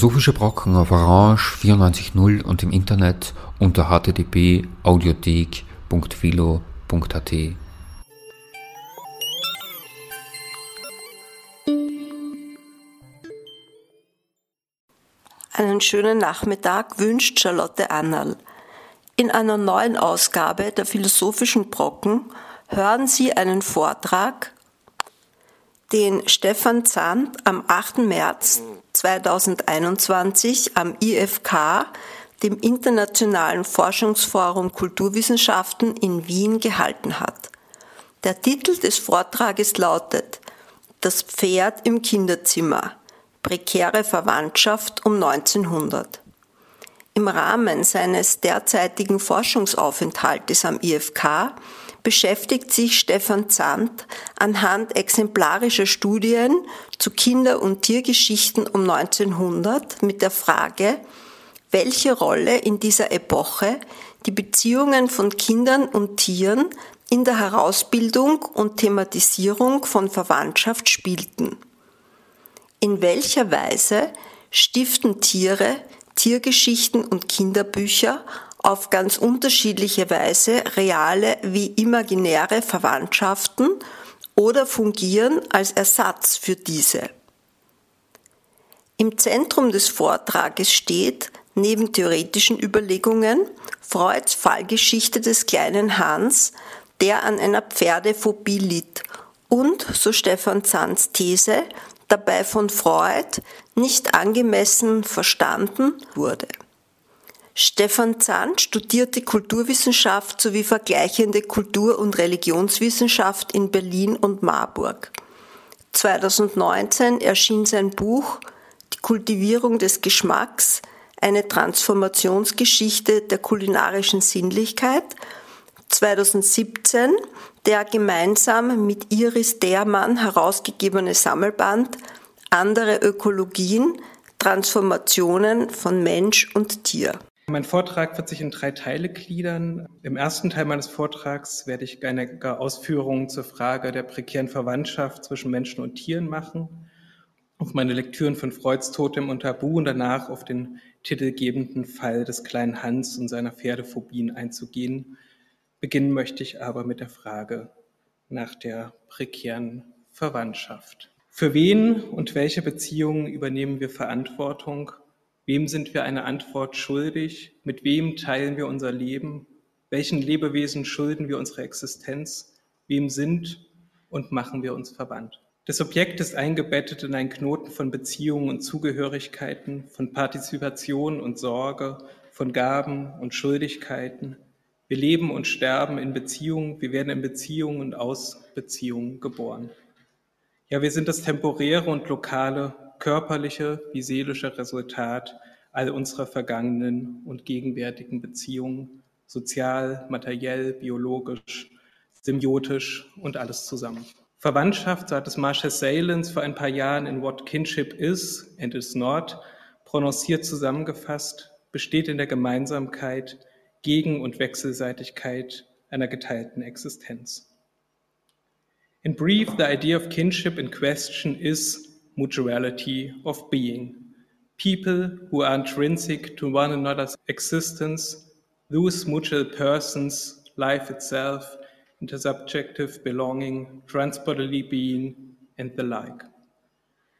Philosophische Brocken auf Orange 94.0 und im Internet unter http://audiothek.philo.at. Einen schönen Nachmittag wünscht Charlotte Annal. In einer neuen Ausgabe der Philosophischen Brocken hören Sie einen Vortrag den Stefan Zandt am 8. März 2021 am IFK, dem Internationalen Forschungsforum Kulturwissenschaften in Wien gehalten hat. Der Titel des Vortrages lautet Das Pferd im Kinderzimmer. Prekäre Verwandtschaft um 1900. Im Rahmen seines derzeitigen Forschungsaufenthaltes am IFK beschäftigt sich Stefan Zandt anhand exemplarischer Studien zu Kinder- und Tiergeschichten um 1900 mit der Frage, welche Rolle in dieser Epoche die Beziehungen von Kindern und Tieren in der Herausbildung und Thematisierung von Verwandtschaft spielten. In welcher Weise stiften Tiere, Tiergeschichten und Kinderbücher auf ganz unterschiedliche Weise reale wie imaginäre Verwandtschaften oder fungieren als Ersatz für diese. Im Zentrum des Vortrages steht, neben theoretischen Überlegungen, Freuds Fallgeschichte des kleinen Hans, der an einer Pferdephobie litt und, so Stefan Zands These, dabei von Freud nicht angemessen verstanden wurde. Stefan Zahn studierte Kulturwissenschaft sowie vergleichende Kultur- und Religionswissenschaft in Berlin und Marburg. 2019 erschien sein Buch Die Kultivierung des Geschmacks, eine Transformationsgeschichte der kulinarischen Sinnlichkeit. 2017 der gemeinsam mit Iris Dermann herausgegebene Sammelband Andere Ökologien, Transformationen von Mensch und Tier. Mein Vortrag wird sich in drei Teile gliedern. Im ersten Teil meines Vortrags werde ich einige Ausführungen zur Frage der prekären Verwandtschaft zwischen Menschen und Tieren machen, auf meine Lektüren von Freuds Totem und Tabu und danach auf den titelgebenden Fall des kleinen Hans und seiner Pferdephobien einzugehen. Beginnen möchte ich aber mit der Frage nach der prekären Verwandtschaft. Für wen und welche Beziehungen übernehmen wir Verantwortung Wem sind wir eine Antwort schuldig? Mit wem teilen wir unser Leben? Welchen Lebewesen schulden wir unsere Existenz? Wem sind und machen wir uns verwandt? Das Objekt ist eingebettet in einen Knoten von Beziehungen und Zugehörigkeiten, von Partizipation und Sorge, von Gaben und Schuldigkeiten. Wir leben und sterben in Beziehungen, wir werden in Beziehungen und aus Beziehungen geboren. Ja, wir sind das temporäre und lokale körperliche wie seelische Resultat all unserer vergangenen und gegenwärtigen Beziehungen, sozial, materiell, biologisch, symbiotisch und alles zusammen. Verwandtschaft, so hat es Marshall Salins vor ein paar Jahren in What Kinship Is and Is Not prononciert zusammengefasst, besteht in der Gemeinsamkeit, Gegen- und Wechselseitigkeit einer geteilten Existenz. In brief, the idea of kinship in question is mutuality of being. People who are intrinsic to one another's existence, those mutual persons, life itself, intersubjective belonging, transbodily being, and the like.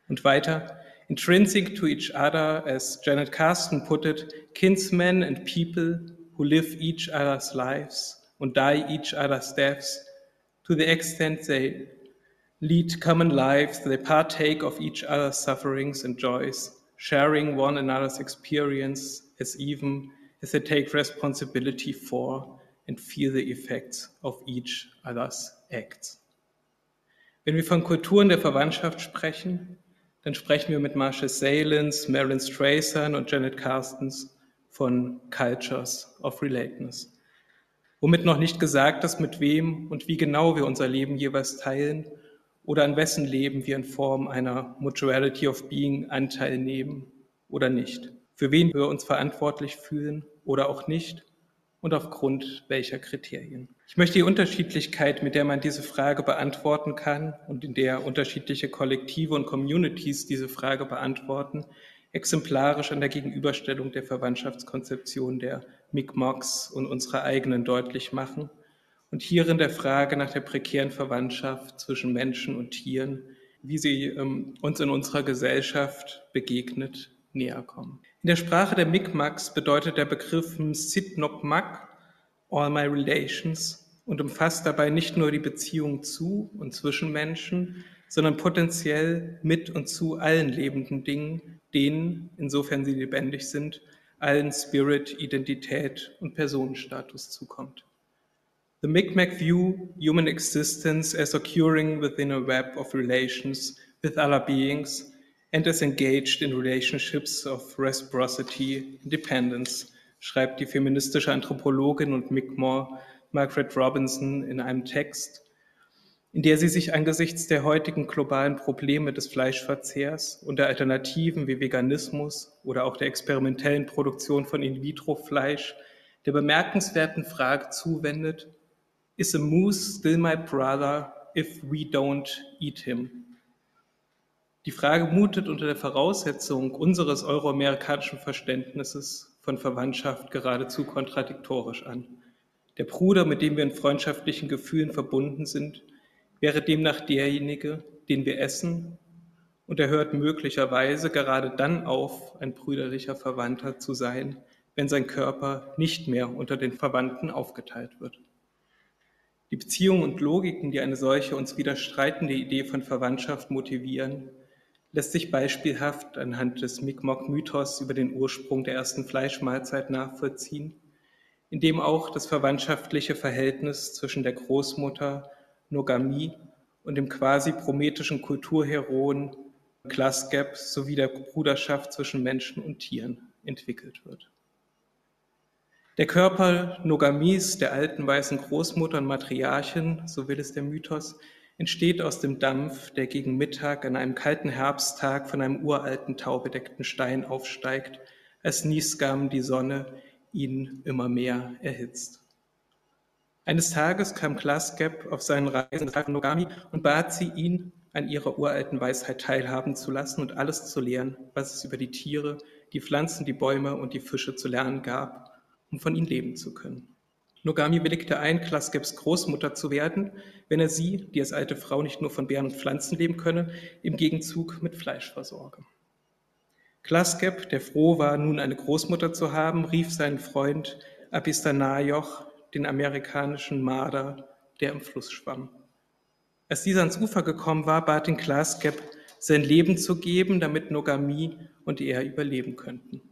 And weiter, intrinsic to each other, as Janet Carsten put it, kinsmen and people who live each other's lives and die each other's deaths to the extent they lead common lives, they partake of each other's sufferings and joys, sharing one another's experience as even as they take responsibility for and feel the effects of each other's acts. Wenn wir von Kulturen der Verwandtschaft sprechen, dann sprechen wir mit Marshall Salins, Marilyn Strathern und Janet Carstens von Cultures of Relatedness. Womit noch nicht gesagt ist, mit wem und wie genau wir unser Leben jeweils teilen oder an wessen Leben wir in Form einer Mutuality of Being Anteil nehmen oder nicht, für wen wir uns verantwortlich fühlen oder auch nicht und aufgrund welcher Kriterien. Ich möchte die Unterschiedlichkeit, mit der man diese Frage beantworten kann und in der unterschiedliche Kollektive und Communities diese Frage beantworten, exemplarisch an der Gegenüberstellung der Verwandtschaftskonzeption der Mi'kmaq und unserer eigenen deutlich machen und hierin der Frage nach der prekären Verwandtschaft zwischen Menschen und Tieren, wie sie ähm, uns in unserer Gesellschaft begegnet, näher kommen. In der Sprache der Mi'kmaq bedeutet der Begriff Sitnokmak all my relations und umfasst dabei nicht nur die Beziehung zu und zwischen Menschen, sondern potenziell mit und zu allen lebenden Dingen, denen, insofern sie lebendig sind, allen Spirit, Identität und Personenstatus zukommt. The Mi'kmaq view human existence as occurring within a web of relations with other beings and as engaged in relationships of reciprocity and dependence, schreibt die feministische Anthropologin und Mi'kmaq Margaret Robinson in einem Text, in der sie sich angesichts der heutigen globalen Probleme des Fleischverzehrs und der Alternativen wie Veganismus oder auch der experimentellen Produktion von In-vitro-Fleisch der bemerkenswerten Frage zuwendet, Is a moose still my brother if we don't eat him? Die Frage mutet unter der Voraussetzung unseres euroamerikanischen Verständnisses von Verwandtschaft geradezu kontradiktorisch an. Der Bruder, mit dem wir in freundschaftlichen Gefühlen verbunden sind, wäre demnach derjenige, den wir essen, und er hört möglicherweise gerade dann auf, ein brüderlicher Verwandter zu sein, wenn sein Körper nicht mehr unter den Verwandten aufgeteilt wird. Die Beziehungen und Logiken, die eine solche uns widerstreitende Idee von Verwandtschaft motivieren, lässt sich beispielhaft anhand des Mi'kmaq-Mythos über den Ursprung der ersten Fleischmahlzeit nachvollziehen, in dem auch das verwandtschaftliche Verhältnis zwischen der Großmutter Nogamie und dem quasi prometischen Kulturheroen Glassgap sowie der Bruderschaft zwischen Menschen und Tieren entwickelt wird. Der Körper Nogamies, der alten weißen Großmutter und Matriarchin, so will es der Mythos, entsteht aus dem Dampf, der gegen Mittag an einem kalten Herbsttag von einem uralten taubedeckten Stein aufsteigt, als Niesgam die Sonne ihn immer mehr erhitzt. Eines Tages kam Glassgap auf seinen Reisen nach Nogami und bat sie, ihn an ihrer uralten Weisheit teilhaben zu lassen und alles zu lehren, was es über die Tiere, die Pflanzen, die Bäume und die Fische zu lernen gab, um von ihnen leben zu können. Nogami willigte ein, Klaskeps Großmutter zu werden, wenn er sie, die als alte Frau nicht nur von Bären und Pflanzen leben könne, im Gegenzug mit Fleisch versorge. Klaskep, der froh war, nun eine Großmutter zu haben, rief seinen Freund Apistanajoch, den amerikanischen Marder, der im Fluss schwamm. Als dieser ans Ufer gekommen war, bat ihn Klaskep, sein Leben zu geben, damit Nogami und er überleben könnten.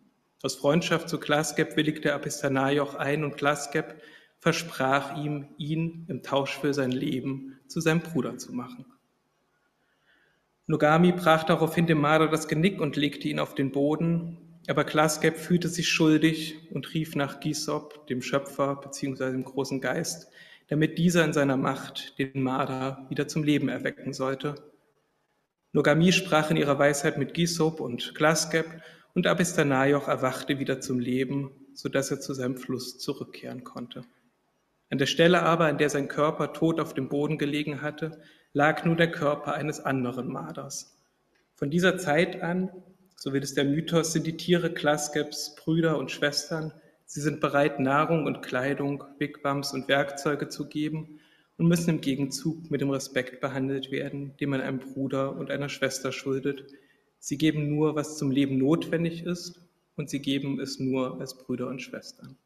Aus Freundschaft zu Klaskep willigte Apistanajoch ein und Klaskep versprach ihm, ihn im Tausch für sein Leben zu seinem Bruder zu machen. Nogami brach daraufhin dem Marder das Genick und legte ihn auf den Boden, aber Glaskep fühlte sich schuldig und rief nach Gisop, dem Schöpfer bzw. dem großen Geist, damit dieser in seiner Macht den Marder wieder zum Leben erwecken sollte. Nogami sprach in ihrer Weisheit mit Gisop und Glaskep und Abistanajoch erwachte wieder zum Leben, sodass er zu seinem Fluss zurückkehren konnte. An der Stelle aber, an der sein Körper tot auf dem Boden gelegen hatte, lag nun der Körper eines anderen Marders. Von dieser Zeit an, so wird es der Mythos, sind die Tiere Klaskeps Brüder und Schwestern. Sie sind bereit, Nahrung und Kleidung, Wigwams und Werkzeuge zu geben und müssen im Gegenzug mit dem Respekt behandelt werden, den man einem Bruder und einer Schwester schuldet. Sie geben nur, was zum Leben notwendig ist, und sie geben es nur als Brüder und Schwestern.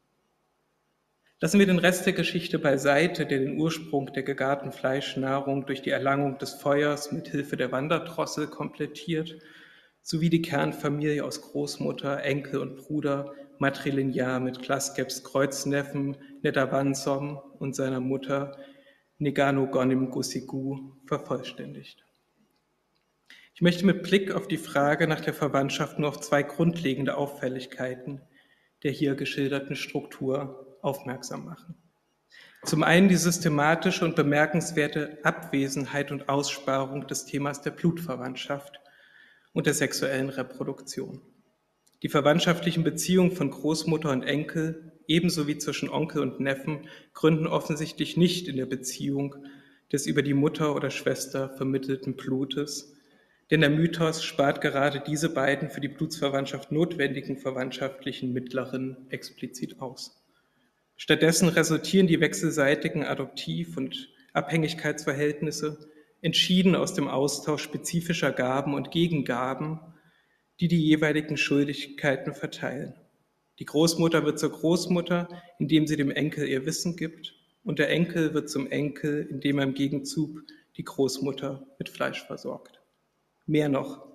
Lassen wir den Rest der Geschichte beiseite, der den Ursprung der gegarten Fleischnahrung durch die Erlangung des Feuers mit Hilfe der Wanderdrossel komplettiert, sowie die Kernfamilie aus Großmutter, Enkel und Bruder matrilinear mit Klaskeps Kreuzneffen Netabansom und seiner Mutter Negano Gonim Gusigu vervollständigt. Ich möchte mit Blick auf die Frage nach der Verwandtschaft nur auf zwei grundlegende Auffälligkeiten der hier geschilderten Struktur aufmerksam machen. Zum einen die systematische und bemerkenswerte Abwesenheit und Aussparung des Themas der Blutverwandtschaft und der sexuellen Reproduktion. Die verwandtschaftlichen Beziehungen von Großmutter und Enkel, ebenso wie zwischen Onkel und Neffen, gründen offensichtlich nicht in der Beziehung des über die Mutter oder Schwester vermittelten Blutes, Denn der Mythos spart gerade diese beiden für die Blutsverwandtschaft notwendigen verwandtschaftlichen Mittleren explizit aus. Stattdessen resultieren die wechselseitigen Adoptiv- und Abhängigkeitsverhältnisse entschieden aus dem Austausch spezifischer Gaben und Gegengaben, die die jeweiligen Schuldigkeiten verteilen. Die Großmutter wird zur Großmutter, indem sie dem Enkel ihr Wissen gibt, und der Enkel wird zum Enkel, indem er im Gegenzug die Großmutter mit Fleisch versorgt. Mehr noch,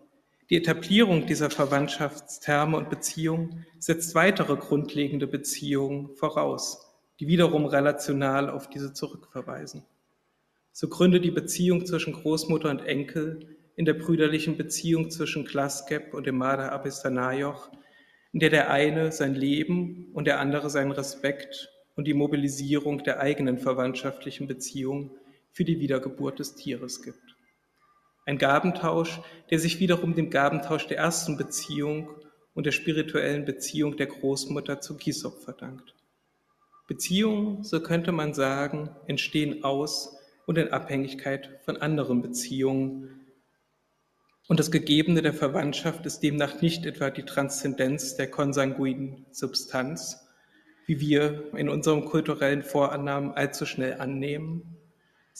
die Etablierung dieser Verwandtschaftsterme und Beziehungen setzt weitere grundlegende Beziehungen voraus, die wiederum relational auf diese zurückverweisen. So gründet die Beziehung zwischen Großmutter und Enkel in der brüderlichen Beziehung zwischen Glaskep und dem Mada Abistanayoch, in der der eine sein Leben und der andere seinen Respekt und die Mobilisierung der eigenen verwandtschaftlichen Beziehung für die Wiedergeburt des Tieres gibt. Ein Gabentausch, der sich wiederum dem Gabentausch der ersten Beziehung und der spirituellen Beziehung der Großmutter zu Kisop verdankt. Beziehungen, so könnte man sagen, entstehen aus und in Abhängigkeit von anderen Beziehungen. Und das Gegebene der Verwandtschaft ist demnach nicht etwa die Transzendenz der konsanguinen Substanz, wie wir in unserem kulturellen Vorannahmen allzu schnell annehmen,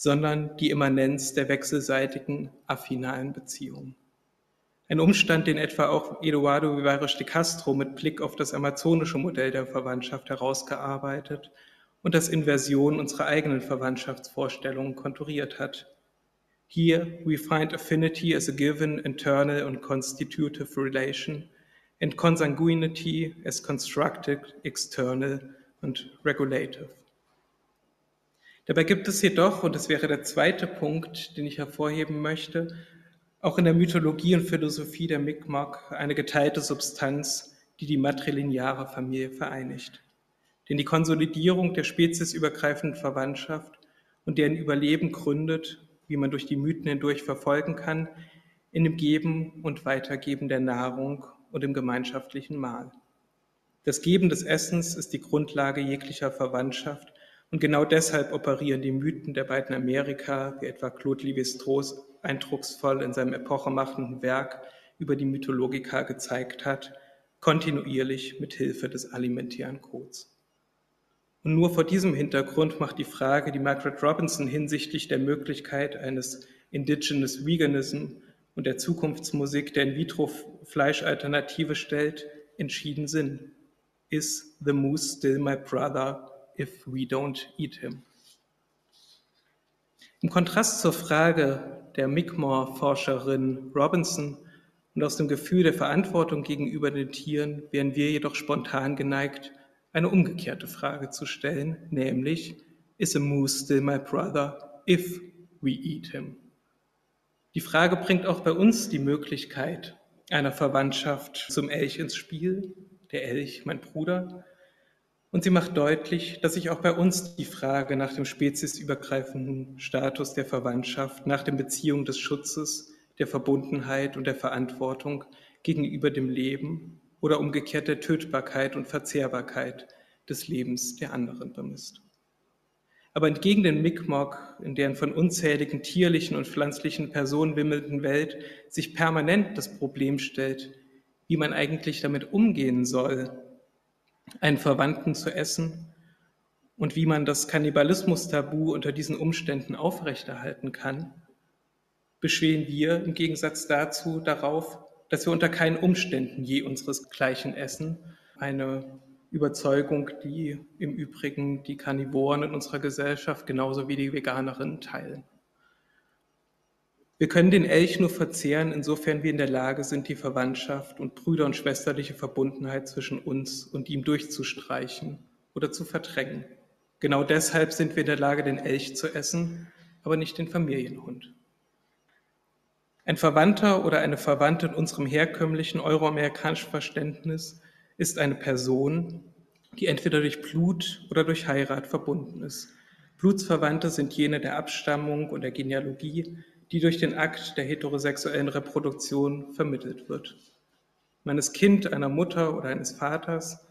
sondern die Immanenz der wechselseitigen affinalen Beziehungen. Ein Umstand, den etwa auch Eduardo Vivares de Castro mit Blick auf das amazonische Modell der Verwandtschaft herausgearbeitet und das Inversion unserer eigenen Verwandtschaftsvorstellungen konturiert hat. Here we find affinity as a given, internal and constitutive relation and consanguinity as constructed, external and regulative. Dabei gibt es jedoch, und das wäre der zweite Punkt, den ich hervorheben möchte, auch in der Mythologie und Philosophie der Mi'kmaq eine geteilte Substanz, die die matrilineare Familie vereinigt. Denn die Konsolidierung der speziesübergreifenden Verwandtschaft und deren Überleben gründet, wie man durch die Mythen hindurch verfolgen kann, in dem Geben und Weitergeben der Nahrung und im gemeinschaftlichen Mahl. Das Geben des Essens ist die Grundlage jeglicher Verwandtschaft und genau deshalb operieren die Mythen der beiden Amerika, wie etwa Claude Lévi-Strauss eindrucksvoll in seinem epochemachenden Werk über die Mythologika gezeigt hat, kontinuierlich mit Hilfe des alimentären Codes. Und nur vor diesem Hintergrund macht die Frage, die Margaret Robinson hinsichtlich der Möglichkeit eines Indigenous Veganism und der Zukunftsmusik der In-vitro-Fleischalternative stellt, entschieden Sinn. Is the moose still my brother if we don't eat him? Im Kontrast zur Frage der Mi'kmaq-Forscherin Robinson und aus dem Gefühl der Verantwortung gegenüber den Tieren wären wir jedoch spontan geneigt, eine umgekehrte Frage zu stellen, nämlich, is a moose still my brother if we eat him? Die Frage bringt auch bei uns die Möglichkeit einer Verwandtschaft zum Elch ins Spiel, der Elch mein Bruder, und sie macht deutlich, dass sich auch bei uns die Frage nach dem speziesübergreifenden Status der Verwandtschaft, nach den Beziehungen des Schutzes, der Verbundenheit und der Verantwortung gegenüber dem Leben oder umgekehrt der Tötbarkeit und Verzehrbarkeit des Lebens der anderen bemisst. Aber entgegen den Mi'kmaq, in deren von unzähligen tierlichen und pflanzlichen Personen wimmelnden Welt sich permanent das Problem stellt, wie man eigentlich damit umgehen soll, einen Verwandten zu essen und wie man das Kannibalismus-Tabu unter diesen Umständen aufrechterhalten kann, beschweren wir im Gegensatz dazu darauf, dass wir unter keinen Umständen je unseresgleichen essen. Eine Überzeugung, die im Übrigen die Karnivoren in unserer Gesellschaft genauso wie die Veganerinnen teilen. Wir können den Elch nur verzehren, insofern wir in der Lage sind, die Verwandtschaft und brüder- und schwesterliche Verbundenheit zwischen uns und ihm durchzustreichen oder zu verdrängen. Genau deshalb sind wir in der Lage, den Elch zu essen, aber nicht den Familienhund. Ein Verwandter oder eine Verwandte in unserem herkömmlichen euroamerikanischen Verständnis ist eine Person, die entweder durch Blut oder durch Heirat verbunden ist. Blutsverwandte sind jene der Abstammung und der Genealogie, die durch den Akt der heterosexuellen Reproduktion vermittelt wird. Man ist Kind einer Mutter oder eines Vaters,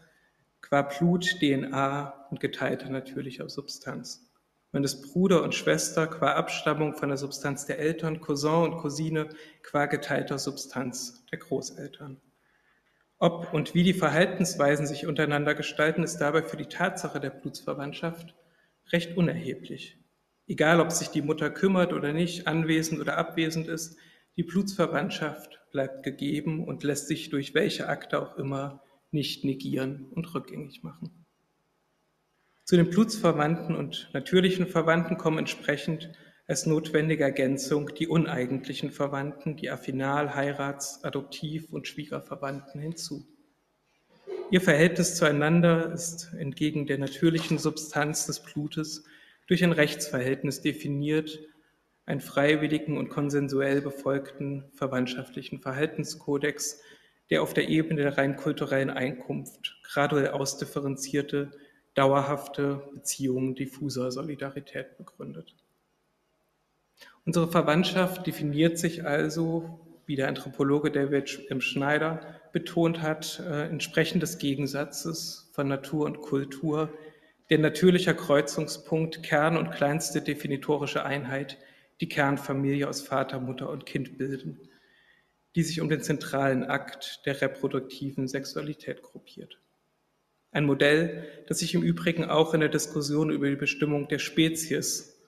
qua Blut, DNA und geteilter natürlicher Substanz. Man ist Bruder und Schwester qua Abstammung von der Substanz der Eltern, Cousin und Cousine qua geteilter Substanz der Großeltern. Ob und wie die Verhaltensweisen sich untereinander gestalten, ist dabei für die Tatsache der Blutsverwandtschaft recht unerheblich. Egal, ob sich die Mutter kümmert oder nicht, anwesend oder abwesend ist, die Blutsverwandtschaft bleibt gegeben und lässt sich durch welche Akte auch immer nicht negieren und rückgängig machen. Zu den Blutsverwandten und natürlichen Verwandten kommen entsprechend als notwendige Ergänzung die uneigentlichen Verwandten, die Affinal-, Heirats-, Adoptiv- und Schwiegerverwandten hinzu. Ihr Verhältnis zueinander ist entgegen der natürlichen Substanz des Blutes durch ein Rechtsverhältnis definiert, einen freiwilligen und konsensuell befolgten verwandtschaftlichen Verhaltenskodex, der auf der Ebene der rein kulturellen Einkunft graduell ausdifferenzierte dauerhafte Beziehungen diffuser Solidarität begründet. Unsere Verwandtschaft definiert sich also, wie der Anthropologe David M. Schneider betont hat, äh, entsprechend des Gegensatzes von Natur und Kultur, der natürlicher Kreuzungspunkt, Kern und kleinste definitorische Einheit, die Kernfamilie aus Vater, Mutter und Kind bilden, die sich um den zentralen Akt der reproduktiven Sexualität gruppiert. Ein Modell, das sich im Übrigen auch in der Diskussion über die Bestimmung der Spezies,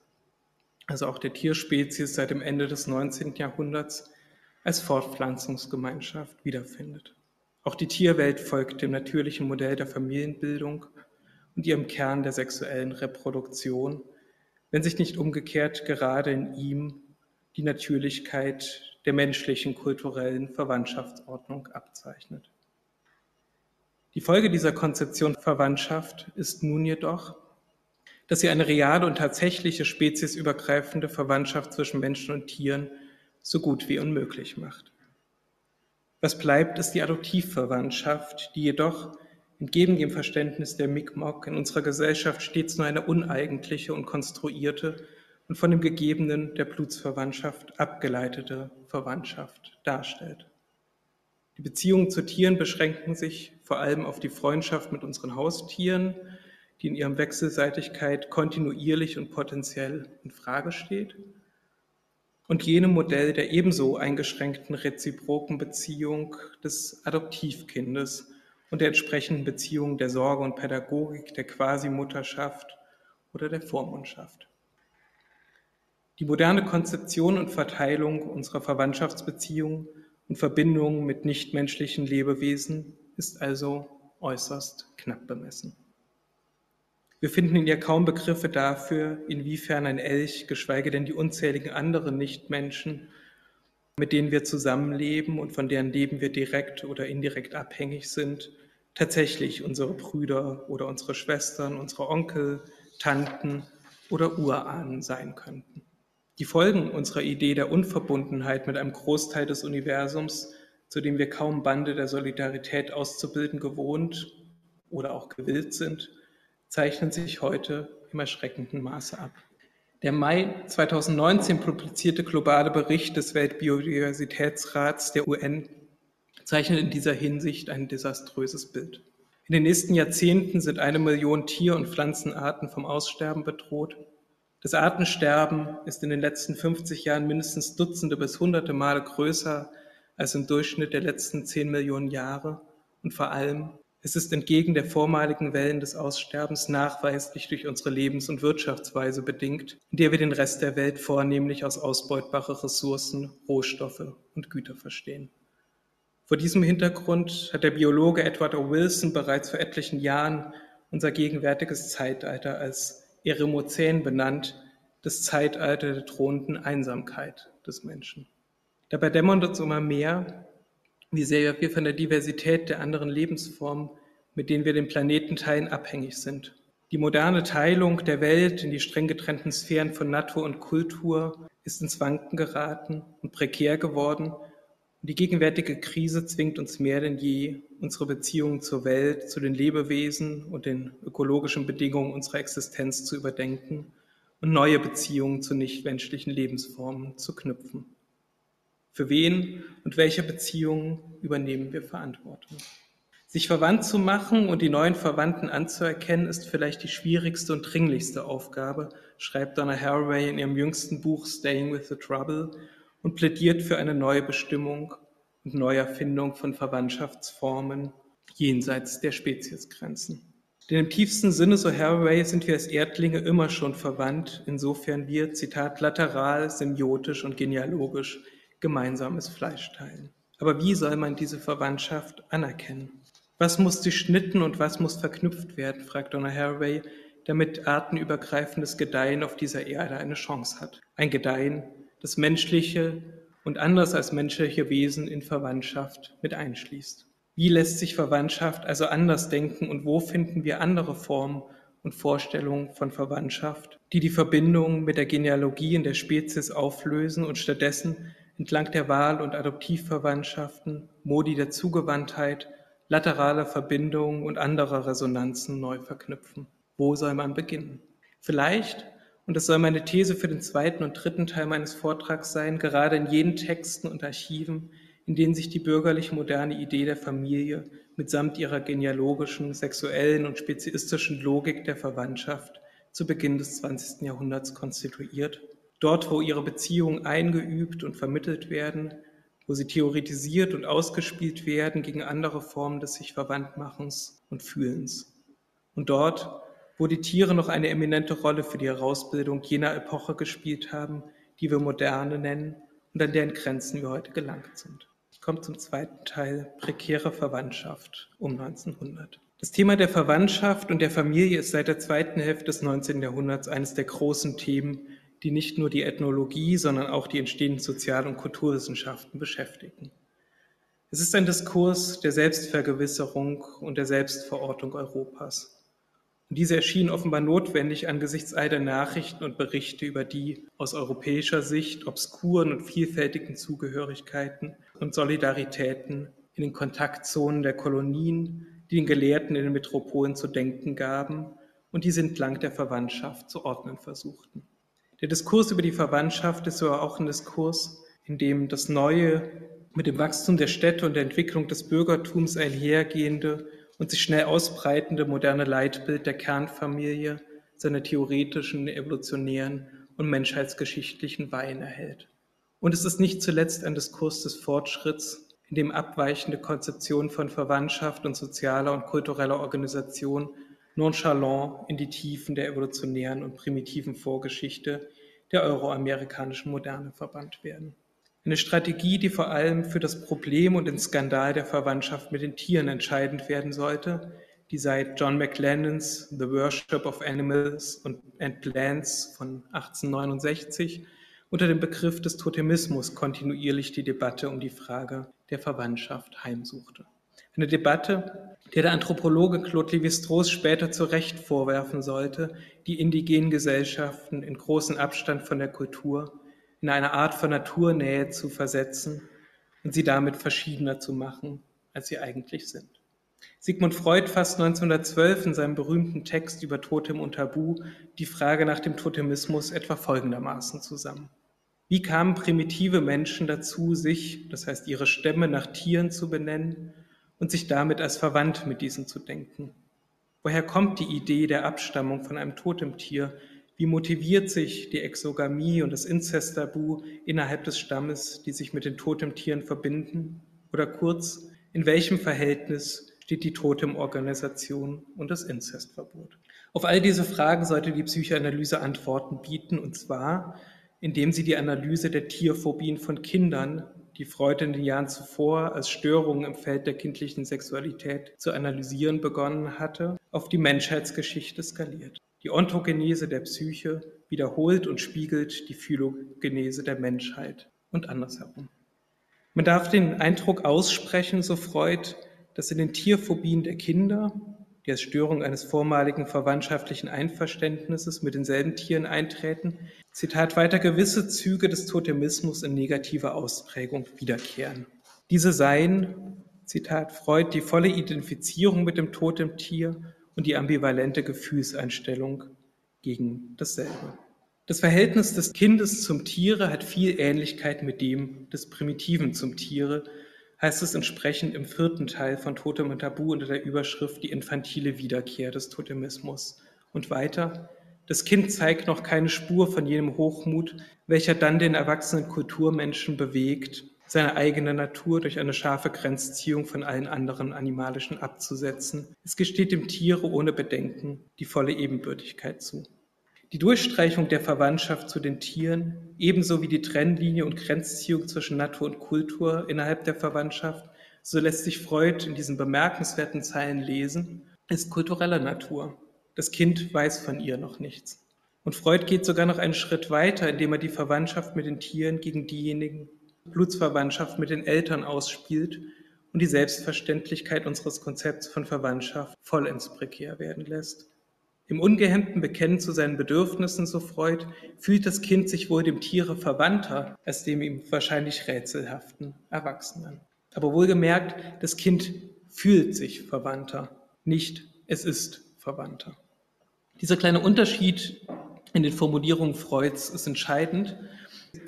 also auch der Tierspezies seit dem Ende des 19. Jahrhunderts, als Fortpflanzungsgemeinschaft wiederfindet. Auch die Tierwelt folgt dem natürlichen Modell der Familienbildung und ihrem Kern der sexuellen Reproduktion, wenn sich nicht umgekehrt gerade in ihm die Natürlichkeit der menschlichen kulturellen Verwandtschaftsordnung abzeichnet. Die Folge dieser Konzeption Verwandtschaft ist nun jedoch, dass sie eine reale und tatsächliche speziesübergreifende Verwandtschaft zwischen Menschen und Tieren so gut wie unmöglich macht. Was bleibt, ist die Adoptivverwandtschaft, die jedoch entgegen dem Verständnis der Mi'kmaq in unserer Gesellschaft stets nur eine uneigentliche und konstruierte und von dem Gegebenen der Blutsverwandtschaft abgeleitete Verwandtschaft darstellt. Die Beziehungen zu Tieren beschränken sich vor allem auf die Freundschaft mit unseren Haustieren, die in ihrem Wechselseitigkeit kontinuierlich und potenziell in Frage steht, und jenem Modell der ebenso eingeschränkten reziproken Beziehung des Adoptivkindes und der entsprechenden Beziehung der Sorge und Pädagogik, der Quasimutterschaft oder der Vormundschaft. Die moderne Konzeption und Verteilung unserer Verwandtschaftsbeziehungen und Verbindung mit nichtmenschlichen Lebewesen ist also äußerst knapp bemessen. Wir finden in ihr kaum Begriffe dafür, inwiefern ein Elch, geschweige denn die unzähligen anderen Nichtmenschen, mit denen wir zusammenleben und von deren Leben wir direkt oder indirekt abhängig sind, tatsächlich unsere Brüder oder unsere Schwestern, unsere Onkel, Tanten oder Urahnen sein könnten. Die Folgen unserer Idee der Unverbundenheit mit einem Großteil des Universums, zu dem wir kaum Bande der Solidarität auszubilden gewohnt oder auch gewillt sind, zeichnen sich heute im erschreckenden Maße ab. Der Mai 2019 publizierte globale Bericht des Weltbiodiversitätsrats der UN zeichnet in dieser Hinsicht ein desaströses Bild. In den nächsten Jahrzehnten sind eine Million Tier- und Pflanzenarten vom Aussterben bedroht das Artensterben ist in den letzten 50 Jahren mindestens Dutzende bis Hunderte Male größer als im Durchschnitt der letzten 10 Millionen Jahre. Und vor allem, es ist entgegen der vormaligen Wellen des Aussterbens nachweislich durch unsere Lebens- und Wirtschaftsweise bedingt, in der wir den Rest der Welt vornehmlich aus ausbeutbare Ressourcen, Rohstoffe und Güter verstehen. Vor diesem Hintergrund hat der Biologe Edward O. Wilson bereits vor etlichen Jahren unser gegenwärtiges Zeitalter als Eremozän benannt, das Zeitalter der drohenden Einsamkeit des Menschen. Dabei dämmert uns immer mehr, wie sehr wir von der Diversität der anderen Lebensformen, mit denen wir den Planeten teilen, abhängig sind. Die moderne Teilung der Welt in die streng getrennten Sphären von Natur und Kultur ist ins Wanken geraten und prekär geworden die gegenwärtige Krise zwingt uns mehr denn je, unsere Beziehungen zur Welt, zu den Lebewesen und den ökologischen Bedingungen unserer Existenz zu überdenken und neue Beziehungen zu nichtmenschlichen Lebensformen zu knüpfen. Für wen und welche Beziehungen übernehmen wir Verantwortung? Sich verwandt zu machen und die neuen Verwandten anzuerkennen, ist vielleicht die schwierigste und dringlichste Aufgabe, schreibt Donna Haraway in ihrem jüngsten Buch Staying with the Trouble und plädiert für eine neue Bestimmung und Neuerfindung von Verwandtschaftsformen jenseits der Speziesgrenzen. Denn im tiefsten Sinne, so Haraway, sind wir als Erdlinge immer schon verwandt, insofern wir, Zitat, lateral, semiotisch und genealogisch gemeinsames Fleisch teilen. Aber wie soll man diese Verwandtschaft anerkennen? Was muss durchschnitten und was muss verknüpft werden, fragt Donna Haraway, damit artenübergreifendes Gedeihen auf dieser Erde eine Chance hat. Ein Gedeihen, das menschliche und anders als menschliche Wesen in Verwandtschaft mit einschließt. Wie lässt sich Verwandtschaft also anders denken und wo finden wir andere Formen und Vorstellungen von Verwandtschaft, die die Verbindung mit der Genealogie in der Spezies auflösen und stattdessen entlang der Wahl- und Adoptivverwandtschaften, Modi der Zugewandtheit, laterale Verbindungen und anderer Resonanzen neu verknüpfen. Wo soll man beginnen? Vielleicht, und das soll meine These für den zweiten und dritten Teil meines Vortrags sein, gerade in jenen Texten und Archiven, in denen sich die bürgerlich-moderne Idee der Familie mitsamt ihrer genealogischen, sexuellen und speziistischen Logik der Verwandtschaft zu Beginn des 20. Jahrhunderts konstituiert. Dort, wo ihre Beziehungen eingeübt und vermittelt werden, wo sie theoretisiert und ausgespielt werden gegen andere Formen des sich Verwandtmachens und Fühlens. Und dort, wo die Tiere noch eine eminente Rolle für die Herausbildung jener Epoche gespielt haben, die wir Moderne nennen und an deren Grenzen wir heute gelangt sind komme zum zweiten Teil, prekäre Verwandtschaft um 1900. Das Thema der Verwandtschaft und der Familie ist seit der zweiten Hälfte des 19. Jahrhunderts eines der großen Themen, die nicht nur die Ethnologie, sondern auch die entstehenden Sozial- und Kulturwissenschaften beschäftigen. Es ist ein Diskurs der Selbstvergewisserung und der Selbstverortung Europas. Und diese erschienen offenbar notwendig angesichts all der Nachrichten und Berichte über die aus europäischer Sicht obskuren und vielfältigen Zugehörigkeiten und Solidaritäten in den Kontaktzonen der Kolonien, die den Gelehrten in den Metropolen zu denken gaben und diese entlang der Verwandtschaft zu ordnen versuchten. Der Diskurs über die Verwandtschaft ist aber auch ein Diskurs, in dem das Neue mit dem Wachstum der Städte und der Entwicklung des Bürgertums einhergehende und sich schnell ausbreitende moderne Leitbild der Kernfamilie seine theoretischen, evolutionären und menschheitsgeschichtlichen Weihen erhält. Und es ist nicht zuletzt ein Diskurs des Fortschritts, in dem abweichende Konzeptionen von Verwandtschaft und sozialer und kultureller Organisation nonchalant in die Tiefen der evolutionären und primitiven Vorgeschichte der euroamerikanischen Moderne verbannt werden. Eine Strategie, die vor allem für das Problem und den Skandal der Verwandtschaft mit den Tieren entscheidend werden sollte, die seit John McLennans The Worship of Animals and Plants von 1869 unter dem Begriff des Totemismus kontinuierlich die Debatte um die Frage der Verwandtschaft heimsuchte. Eine Debatte, der der Anthropologe Claude Lévi-Strauss später zu Recht vorwerfen sollte, die indigenen Gesellschaften in großen Abstand von der Kultur in eine Art von Naturnähe zu versetzen und sie damit verschiedener zu machen, als sie eigentlich sind. Sigmund Freud fasst 1912 in seinem berühmten Text über Totem und Tabu die Frage nach dem Totemismus etwa folgendermaßen zusammen. Wie kamen primitive Menschen dazu, sich, das heißt ihre Stämme, nach Tieren zu benennen und sich damit als verwandt mit diesen zu denken? Woher kommt die Idee der Abstammung von einem Totemtier, wie motiviert sich die Exogamie und das Inzesttabu innerhalb des Stammes, die sich mit den Totemtieren verbinden? Oder kurz, in welchem Verhältnis steht die Totemorganisation und das Inzestverbot? Auf all diese Fragen sollte die Psychoanalyse Antworten bieten, und zwar, indem sie die Analyse der Tierphobien von Kindern, die Freud in den Jahren zuvor als Störungen im Feld der kindlichen Sexualität zu analysieren begonnen hatte, auf die Menschheitsgeschichte skaliert. Die Ontogenese der Psyche wiederholt und spiegelt die Phylogenese der Menschheit und andersherum. Man darf den Eindruck aussprechen, so Freud, dass in den Tierphobien der Kinder, die als Störung eines vormaligen verwandtschaftlichen Einverständnisses mit denselben Tieren eintreten, Zitat weiter gewisse Züge des Totemismus in negativer Ausprägung wiederkehren. Diese seien, Zitat Freud, die volle Identifizierung mit dem Totemtier und die ambivalente Gefühlseinstellung gegen dasselbe. Das Verhältnis des Kindes zum Tiere hat viel Ähnlichkeit mit dem des Primitiven zum Tiere, heißt es entsprechend im vierten Teil von Totem und Tabu unter der Überschrift Die infantile Wiederkehr des Totemismus. Und weiter, das Kind zeigt noch keine Spur von jenem Hochmut, welcher dann den erwachsenen Kulturmenschen bewegt, seine eigene Natur durch eine scharfe Grenzziehung von allen anderen Animalischen abzusetzen. Es gesteht dem Tiere ohne Bedenken die volle Ebenbürtigkeit zu. Die Durchstreichung der Verwandtschaft zu den Tieren, ebenso wie die Trennlinie und Grenzziehung zwischen Natur und Kultur innerhalb der Verwandtschaft, so lässt sich Freud in diesen bemerkenswerten Zeilen lesen, ist kultureller Natur. Das Kind weiß von ihr noch nichts. Und Freud geht sogar noch einen Schritt weiter, indem er die Verwandtschaft mit den Tieren gegen diejenigen Blutsverwandtschaft mit den Eltern ausspielt und die Selbstverständlichkeit unseres Konzepts von Verwandtschaft vollends prekär werden lässt. Im ungehemmten Bekennen zu seinen Bedürfnissen, so Freud, fühlt das Kind sich wohl dem Tiere verwandter als dem ihm wahrscheinlich rätselhaften Erwachsenen. Aber wohlgemerkt, das Kind fühlt sich verwandter, nicht es ist verwandter. Dieser kleine Unterschied in den Formulierungen Freuds ist entscheidend,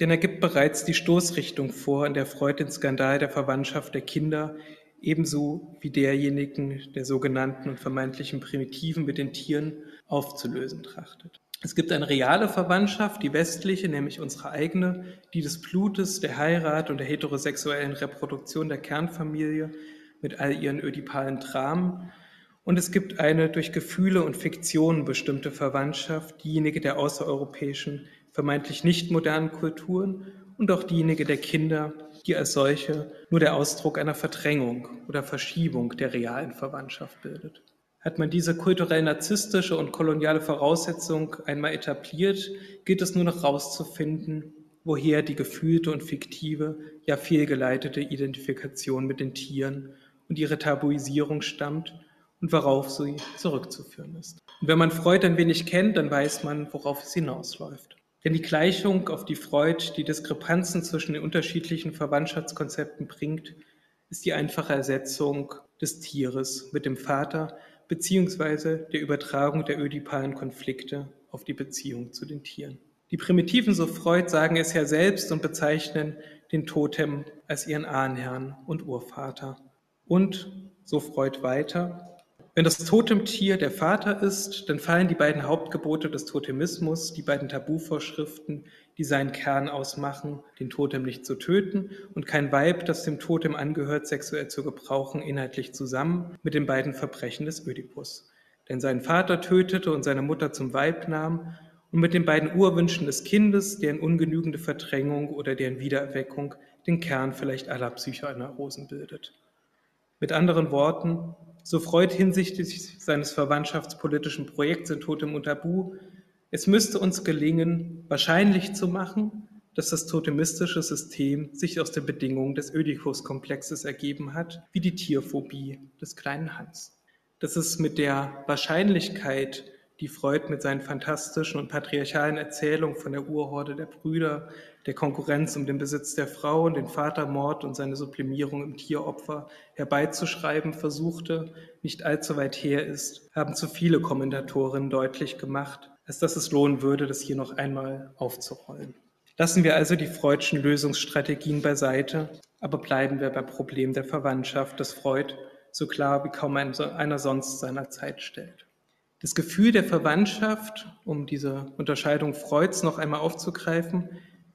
denn er gibt bereits die Stoßrichtung vor, in der Freud den Skandal der Verwandtschaft der Kinder ebenso wie derjenigen der sogenannten und vermeintlichen Primitiven mit den Tieren aufzulösen trachtet. Es gibt eine reale Verwandtschaft, die westliche, nämlich unsere eigene, die des Blutes, der Heirat und der heterosexuellen Reproduktion der Kernfamilie mit all ihren ödipalen Dramen. Und es gibt eine durch Gefühle und Fiktionen bestimmte Verwandtschaft, diejenige der außereuropäischen, vermeintlich nicht modernen Kulturen und auch diejenige der Kinder, die als solche nur der Ausdruck einer Verdrängung oder Verschiebung der realen Verwandtschaft bildet. Hat man diese kulturell narzisstische und koloniale Voraussetzung einmal etabliert, gilt es nur noch herauszufinden, woher die gefühlte und fiktive, ja fehlgeleitete Identifikation mit den Tieren und ihre Tabuisierung stammt und worauf sie zurückzuführen ist. Und wenn man Freud ein wenig kennt, dann weiß man, worauf es hinausläuft. Denn die Gleichung, auf die Freud die Diskrepanzen zwischen den unterschiedlichen Verwandtschaftskonzepten bringt, ist die einfache Ersetzung des Tieres mit dem Vater beziehungsweise der Übertragung der ödipalen Konflikte auf die Beziehung zu den Tieren. Die Primitiven, so Freud, sagen es ja selbst und bezeichnen den Totem als ihren Ahnherrn und Urvater. Und, so Freud weiter, wenn das Totemtier der Vater ist, dann fallen die beiden Hauptgebote des Totemismus, die beiden Tabuvorschriften, die seinen Kern ausmachen, den Totem nicht zu töten und kein Weib, das dem Totem angehört, sexuell zu gebrauchen, inhaltlich zusammen mit den beiden Verbrechen des Ödipus. Denn seinen Vater tötete und seine Mutter zum Weib nahm und mit den beiden Urwünschen des Kindes, deren ungenügende Verdrängung oder deren Wiedererweckung den Kern vielleicht aller Psychoaneurosen bildet. Mit anderen Worten, so Freud hinsichtlich seines verwandtschaftspolitischen Projekts in Totem und Tabu, es müsste uns gelingen, wahrscheinlich zu machen, dass das totemistische System sich aus den Bedingungen des Ödipus-Komplexes ergeben hat, wie die Tierphobie des kleinen Hans. Dass es mit der Wahrscheinlichkeit die Freud mit seinen fantastischen und patriarchalen Erzählungen von der Urhorde der Brüder, der Konkurrenz um den Besitz der Frau und den Vatermord und seine Sublimierung im Tieropfer herbeizuschreiben versuchte, nicht allzu weit her ist, haben zu viele Kommentatorinnen deutlich gemacht, als dass es lohnen würde, das hier noch einmal aufzurollen. Lassen wir also die Freudschen Lösungsstrategien beiseite, aber bleiben wir beim Problem der Verwandtschaft, das Freud so klar wie kaum einer sonst seiner Zeit stellt. Das Gefühl der Verwandtschaft, um diese Unterscheidung Freuds noch einmal aufzugreifen,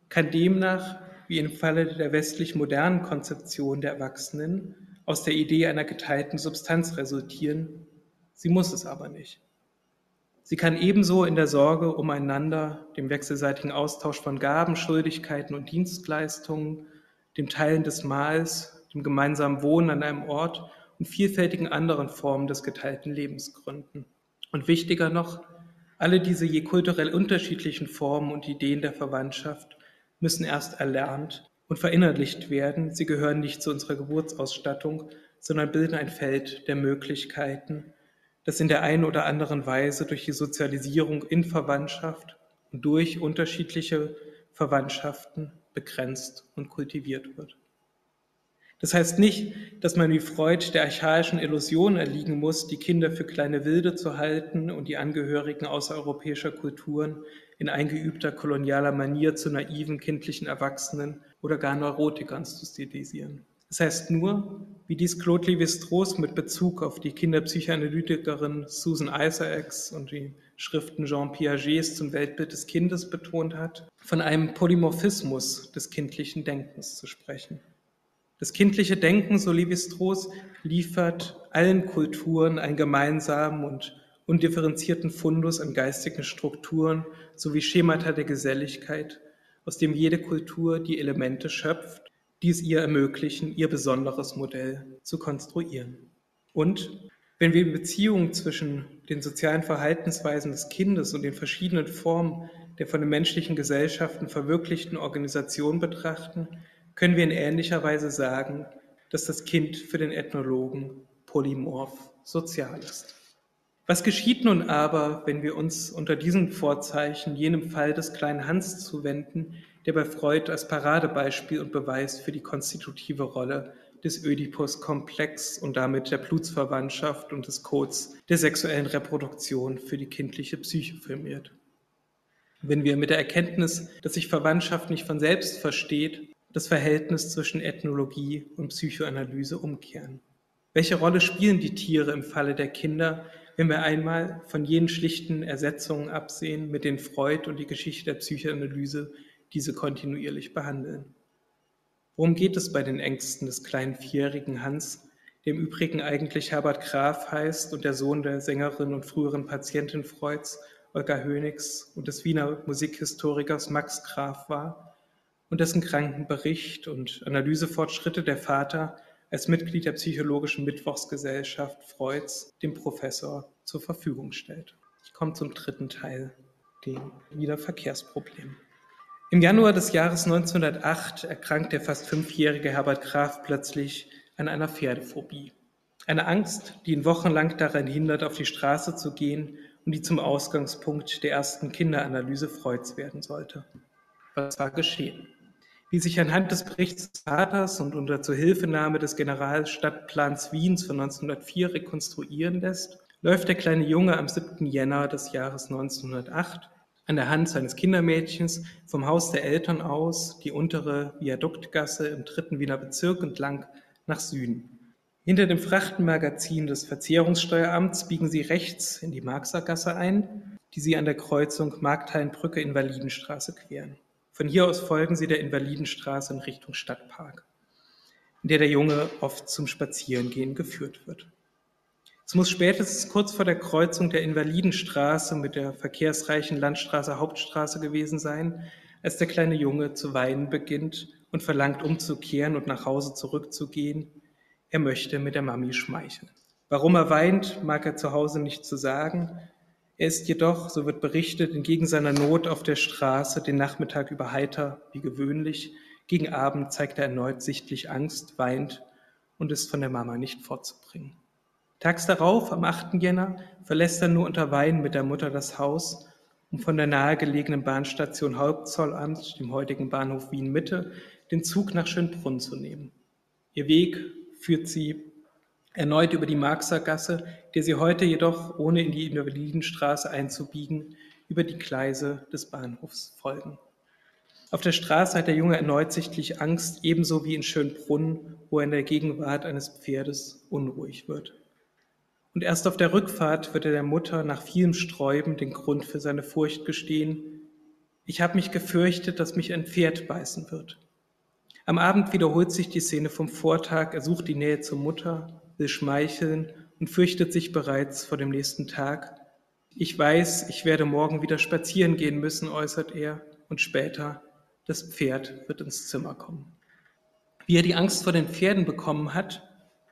kann demnach, wie im Falle der westlich modernen Konzeption der Erwachsenen, aus der Idee einer geteilten Substanz resultieren. Sie muss es aber nicht. Sie kann ebenso in der Sorge umeinander, dem wechselseitigen Austausch von Gaben, Schuldigkeiten und Dienstleistungen, dem Teilen des Mahls, dem gemeinsamen Wohnen an einem Ort und vielfältigen anderen Formen des geteilten Lebens gründen. Und wichtiger noch, alle diese je kulturell unterschiedlichen Formen und Ideen der Verwandtschaft müssen erst erlernt und verinnerlicht werden. Sie gehören nicht zu unserer Geburtsausstattung, sondern bilden ein Feld der Möglichkeiten, das in der einen oder anderen Weise durch die Sozialisierung in Verwandtschaft und durch unterschiedliche Verwandtschaften begrenzt und kultiviert wird. Das heißt nicht, dass man wie Freud der archaischen Illusion erliegen muss, die Kinder für kleine Wilde zu halten und die Angehörigen außereuropäischer Kulturen in eingeübter kolonialer Manier zu naiven kindlichen Erwachsenen oder gar Neurotikern zu stilisieren. Das heißt nur, wie dies Claude Lévi-Strauss mit Bezug auf die Kinderpsychoanalytikerin Susan Isaacs und die Schriften Jean Piagets zum Weltbild des Kindes betont hat, von einem Polymorphismus des kindlichen Denkens zu sprechen. Das kindliche Denken, so Lévi-Strauss, liefert allen Kulturen einen gemeinsamen und undifferenzierten Fundus an geistigen Strukturen sowie Schemata der Geselligkeit, aus dem jede Kultur die Elemente schöpft die es ihr ermöglichen, ihr besonderes Modell zu konstruieren. Und wenn wir die Beziehung zwischen den sozialen Verhaltensweisen des Kindes und den verschiedenen Formen der von den menschlichen Gesellschaften verwirklichten Organisation betrachten, können wir in ähnlicher Weise sagen, dass das Kind für den Ethnologen polymorph sozial ist. Was geschieht nun aber, wenn wir uns unter diesen Vorzeichen jenem Fall des kleinen Hans zuwenden, der bei Freud als Paradebeispiel und Beweis für die konstitutive Rolle des Oedipus-Komplex und damit der Blutsverwandtschaft und des Codes der sexuellen Reproduktion für die kindliche Psyche filmiert. Wenn wir mit der Erkenntnis, dass sich Verwandtschaft nicht von selbst versteht, das Verhältnis zwischen Ethnologie und Psychoanalyse umkehren. Welche Rolle spielen die Tiere im Falle der Kinder, wenn wir einmal von jenen schlichten Ersetzungen absehen, mit denen Freud und die Geschichte der Psychoanalyse diese kontinuierlich behandeln. Worum geht es bei den Ängsten des kleinen vierjährigen Hans, der im Übrigen eigentlich Herbert Graf heißt und der Sohn der Sängerin und früheren Patientin Freuds, Olga Hönigs und des Wiener Musikhistorikers Max Graf war und dessen Krankenbericht und Analysefortschritte der Vater als Mitglied der Psychologischen Mittwochsgesellschaft Freuds dem Professor zur Verfügung stellt. Ich komme zum dritten Teil, dem Wiederverkehrsproblem. Im Januar des Jahres 1908 erkrankt der fast fünfjährige Herbert Graf plötzlich an einer Pferdephobie. Eine Angst, die ihn wochenlang daran hindert, auf die Straße zu gehen und die zum Ausgangspunkt der ersten Kinderanalyse Freuds werden sollte. Was war geschehen? Wie sich anhand des Berichts des Vaters und unter Zuhilfenahme des Generalstadtplans Wiens von 1904 rekonstruieren lässt, läuft der kleine Junge am 7. Jänner des Jahres 1908 an der Hand seines Kindermädchens vom Haus der Eltern aus die untere Viaduktgasse im dritten Wiener Bezirk entlang nach Süden. Hinter dem Frachtenmagazin des Verzehrungssteueramts biegen sie rechts in die Marxergasse ein, die sie an der Kreuzung Markthallenbrücke-Invalidenstraße queren. Von hier aus folgen sie der Invalidenstraße in Richtung Stadtpark, in der der Junge oft zum Spazierengehen geführt wird. Es muss spätestens kurz vor der Kreuzung der Invalidenstraße mit der verkehrsreichen Landstraße Hauptstraße gewesen sein, als der kleine Junge zu weinen beginnt und verlangt umzukehren und nach Hause zurückzugehen. Er möchte mit der Mami schmeicheln. Warum er weint, mag er zu Hause nicht zu sagen. Er ist jedoch, so wird berichtet, entgegen seiner Not auf der Straße den Nachmittag über heiter wie gewöhnlich. Gegen Abend zeigt er erneut sichtlich Angst, weint und ist von der Mama nicht fortzubringen. Tags darauf, am 8. Jänner, verlässt er nur unter Wein mit der Mutter das Haus, um von der nahegelegenen Bahnstation Hauptzollamt, dem heutigen Bahnhof Wien Mitte, den Zug nach Schönbrunn zu nehmen. Ihr Weg führt sie erneut über die Marxergasse, der sie heute jedoch, ohne in die Invalidenstraße einzubiegen, über die Gleise des Bahnhofs folgen. Auf der Straße hat der Junge erneut sichtlich Angst, ebenso wie in Schönbrunn, wo er in der Gegenwart eines Pferdes unruhig wird. Und erst auf der Rückfahrt wird er der Mutter nach vielem Sträuben den Grund für seine Furcht gestehen. Ich habe mich gefürchtet, dass mich ein Pferd beißen wird. Am Abend wiederholt sich die Szene vom Vortag. Er sucht die Nähe zur Mutter, will schmeicheln und fürchtet sich bereits vor dem nächsten Tag. Ich weiß, ich werde morgen wieder spazieren gehen müssen, äußert er, und später, das Pferd wird ins Zimmer kommen. Wie er die Angst vor den Pferden bekommen hat,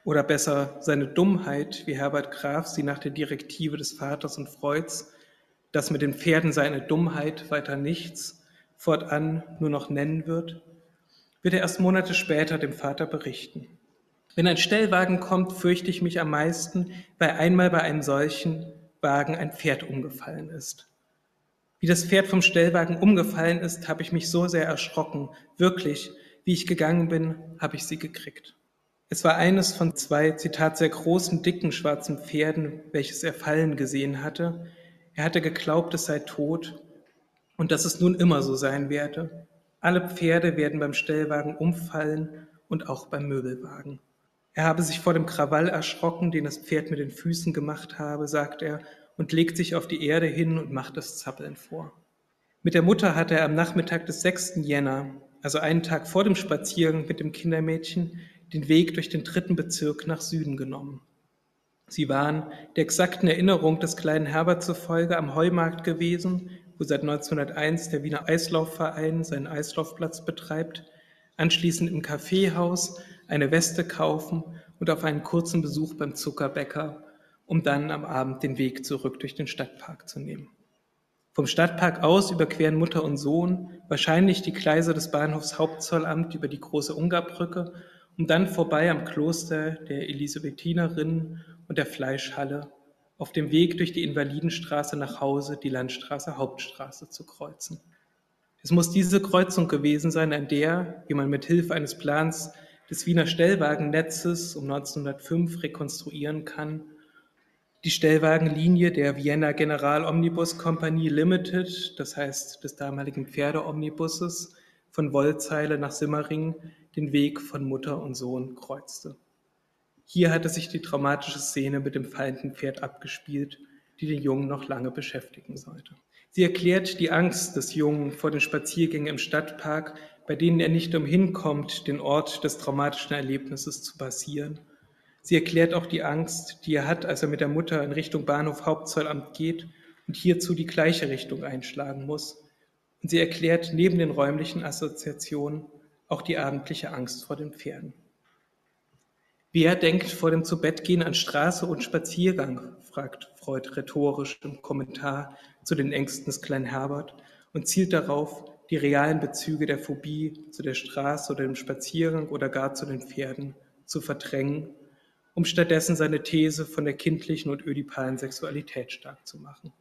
oder besser seine Dummheit, wie Herbert Graf sie nach der Direktive des Vaters und Freuds, dass mit den Pferden seine Dummheit weiter nichts, fortan nur noch nennen wird, wird er erst Monate später dem Vater berichten. Wenn ein Stellwagen kommt, fürchte ich mich am meisten, weil einmal bei einem solchen Wagen ein Pferd umgefallen ist. Wie das Pferd vom Stellwagen umgefallen ist, habe ich mich so sehr erschrocken. Wirklich, wie ich gegangen bin, habe ich sie gekriegt. Es war eines von zwei, Zitat, sehr großen, dicken, schwarzen Pferden, welches er fallen gesehen hatte. Er hatte geglaubt, es sei tot und dass es nun immer so sein werde. Alle Pferde werden beim Stellwagen umfallen und auch beim Möbelwagen. Er habe sich vor dem Krawall erschrocken, den das Pferd mit den Füßen gemacht habe, sagt er, und legt sich auf die Erde hin und macht das Zappeln vor. Mit der Mutter hatte er am Nachmittag des 6. Jänner, also einen Tag vor dem Spaziergang mit dem Kindermädchen, den Weg durch den dritten Bezirk nach Süden genommen. Sie waren der exakten Erinnerung des kleinen Herbert zufolge am Heumarkt gewesen, wo seit 1901 der Wiener Eislaufverein seinen Eislaufplatz betreibt, anschließend im Kaffeehaus eine Weste kaufen und auf einen kurzen Besuch beim Zuckerbäcker, um dann am Abend den Weg zurück durch den Stadtpark zu nehmen. Vom Stadtpark aus überqueren Mutter und Sohn wahrscheinlich die Gleise des Bahnhofs Hauptzollamt über die große Ungarbrücke, um dann vorbei am Kloster der Elisabethinerinnen und der Fleischhalle auf dem Weg durch die Invalidenstraße nach Hause die Landstraße Hauptstraße zu kreuzen. Es muss diese Kreuzung gewesen sein, an der, wie man mit Hilfe eines Plans des Wiener Stellwagennetzes um 1905 rekonstruieren kann, die Stellwagenlinie der Vienna General Omnibus Company Limited, das heißt des damaligen Pferdeomnibusses, von Wollzeile nach Simmering den Weg von Mutter und Sohn kreuzte. Hier hatte sich die traumatische Szene mit dem fallenden Pferd abgespielt, die den Jungen noch lange beschäftigen sollte. Sie erklärt die Angst des Jungen vor den Spaziergängen im Stadtpark, bei denen er nicht umhin kommt, den Ort des traumatischen Erlebnisses zu passieren. Sie erklärt auch die Angst, die er hat, als er mit der Mutter in Richtung Bahnhof Hauptzollamt geht und hierzu die gleiche Richtung einschlagen muss. Und sie erklärt neben den räumlichen Assoziationen auch die abendliche Angst vor den Pferden. Wer denkt vor dem Zubettgehen an Straße und Spaziergang? fragt Freud rhetorisch im Kommentar zu den Ängsten des kleinen Herbert und zielt darauf, die realen Bezüge der Phobie zu der Straße oder dem Spaziergang oder gar zu den Pferden zu verdrängen, um stattdessen seine These von der kindlichen und ödipalen Sexualität stark zu machen.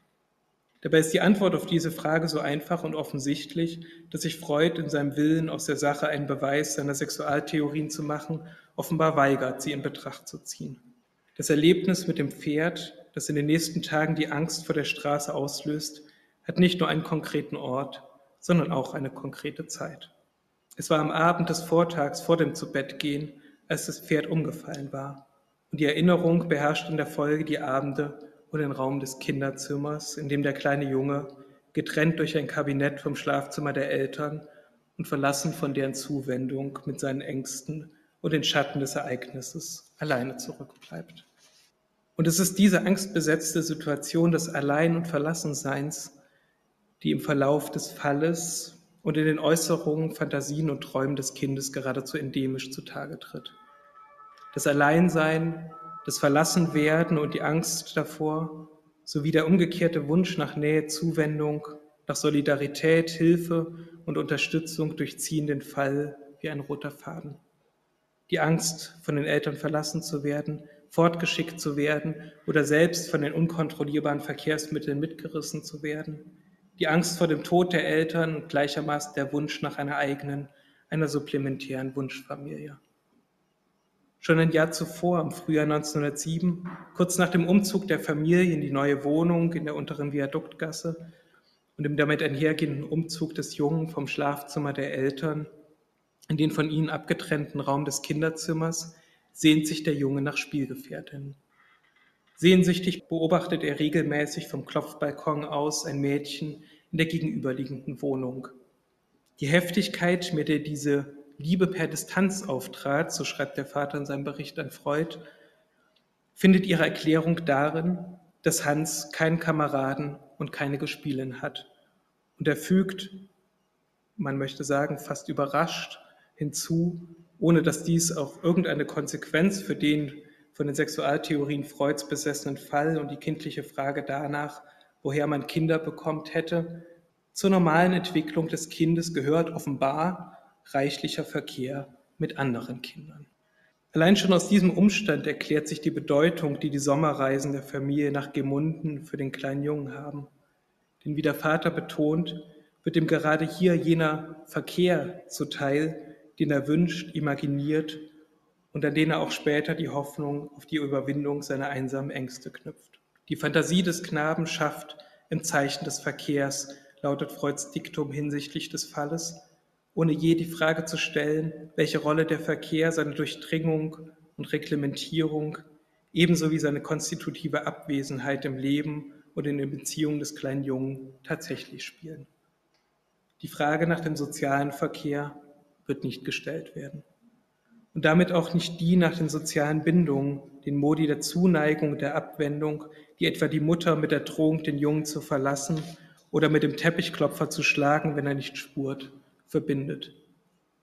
Dabei ist die Antwort auf diese Frage so einfach und offensichtlich, dass sich Freud in seinem Willen, aus der Sache einen Beweis seiner Sexualtheorien zu machen, offenbar weigert, sie in Betracht zu ziehen. Das Erlebnis mit dem Pferd, das in den nächsten Tagen die Angst vor der Straße auslöst, hat nicht nur einen konkreten Ort, sondern auch eine konkrete Zeit. Es war am Abend des Vortags vor dem Zubettgehen, als das Pferd umgefallen war. Und die Erinnerung beherrscht in der Folge die Abende und den Raum des Kinderzimmers, in dem der kleine Junge, getrennt durch ein Kabinett vom Schlafzimmer der Eltern und verlassen von deren Zuwendung mit seinen Ängsten und den Schatten des Ereignisses alleine zurückbleibt. Und es ist diese angstbesetzte Situation des Allein- und Verlassenseins, die im Verlauf des Falles und in den Äußerungen, Fantasien und Träumen des Kindes geradezu endemisch zutage tritt. Das Alleinsein, das Verlassenwerden und die Angst davor, sowie der umgekehrte Wunsch nach Nähe, Zuwendung, nach Solidarität, Hilfe und Unterstützung durchziehen den Fall wie ein roter Faden die Angst, von den Eltern verlassen zu werden, fortgeschickt zu werden oder selbst von den unkontrollierbaren Verkehrsmitteln mitgerissen zu werden, die Angst vor dem Tod der Eltern und gleichermaßen der Wunsch nach einer eigenen, einer supplementären Wunschfamilie. Schon ein Jahr zuvor, im Frühjahr 1907, kurz nach dem Umzug der Familie in die neue Wohnung in der unteren Viaduktgasse und dem damit einhergehenden Umzug des Jungen vom Schlafzimmer der Eltern in den von ihnen abgetrennten Raum des Kinderzimmers sehnt sich der Junge nach Spielgefährtinnen. Sehnsüchtig beobachtet er regelmäßig vom Klopfbalkon aus ein Mädchen in der gegenüberliegenden Wohnung. Die Heftigkeit, mit der diese Liebe per Distanz auftrat, so schreibt der Vater in seinem Bericht an Freud, findet ihre Erklärung darin, dass Hans keinen Kameraden und keine Gespielin hat. Und er fügt, man möchte sagen, fast überrascht, hinzu, ohne dass dies auch irgendeine Konsequenz für den von den Sexualtheorien Freuds besessenen Fall und die kindliche Frage danach, woher man Kinder bekommt, hätte. Zur normalen Entwicklung des Kindes gehört offenbar reichlicher Verkehr mit anderen Kindern. Allein schon aus diesem Umstand erklärt sich die Bedeutung, die die Sommerreisen der Familie nach Gemunden für den kleinen Jungen haben. Denn wie der Vater betont, wird ihm gerade hier jener Verkehr zuteil, den er wünscht, imaginiert und an den er auch später die Hoffnung auf die Überwindung seiner einsamen Ängste knüpft. Die Fantasie des Knaben schafft im Zeichen des Verkehrs, lautet Freuds Diktum hinsichtlich des Falles, ohne je die Frage zu stellen, welche Rolle der Verkehr seine Durchdringung und Reglementierung ebenso wie seine konstitutive Abwesenheit im Leben und in den Beziehungen des kleinen Jungen tatsächlich spielen. Die Frage nach dem sozialen Verkehr wird nicht gestellt werden. Und damit auch nicht die nach den sozialen Bindungen, den Modi der Zuneigung, der Abwendung, die etwa die Mutter mit der Drohung, den Jungen zu verlassen oder mit dem Teppichklopfer zu schlagen, wenn er nicht spurt, verbindet.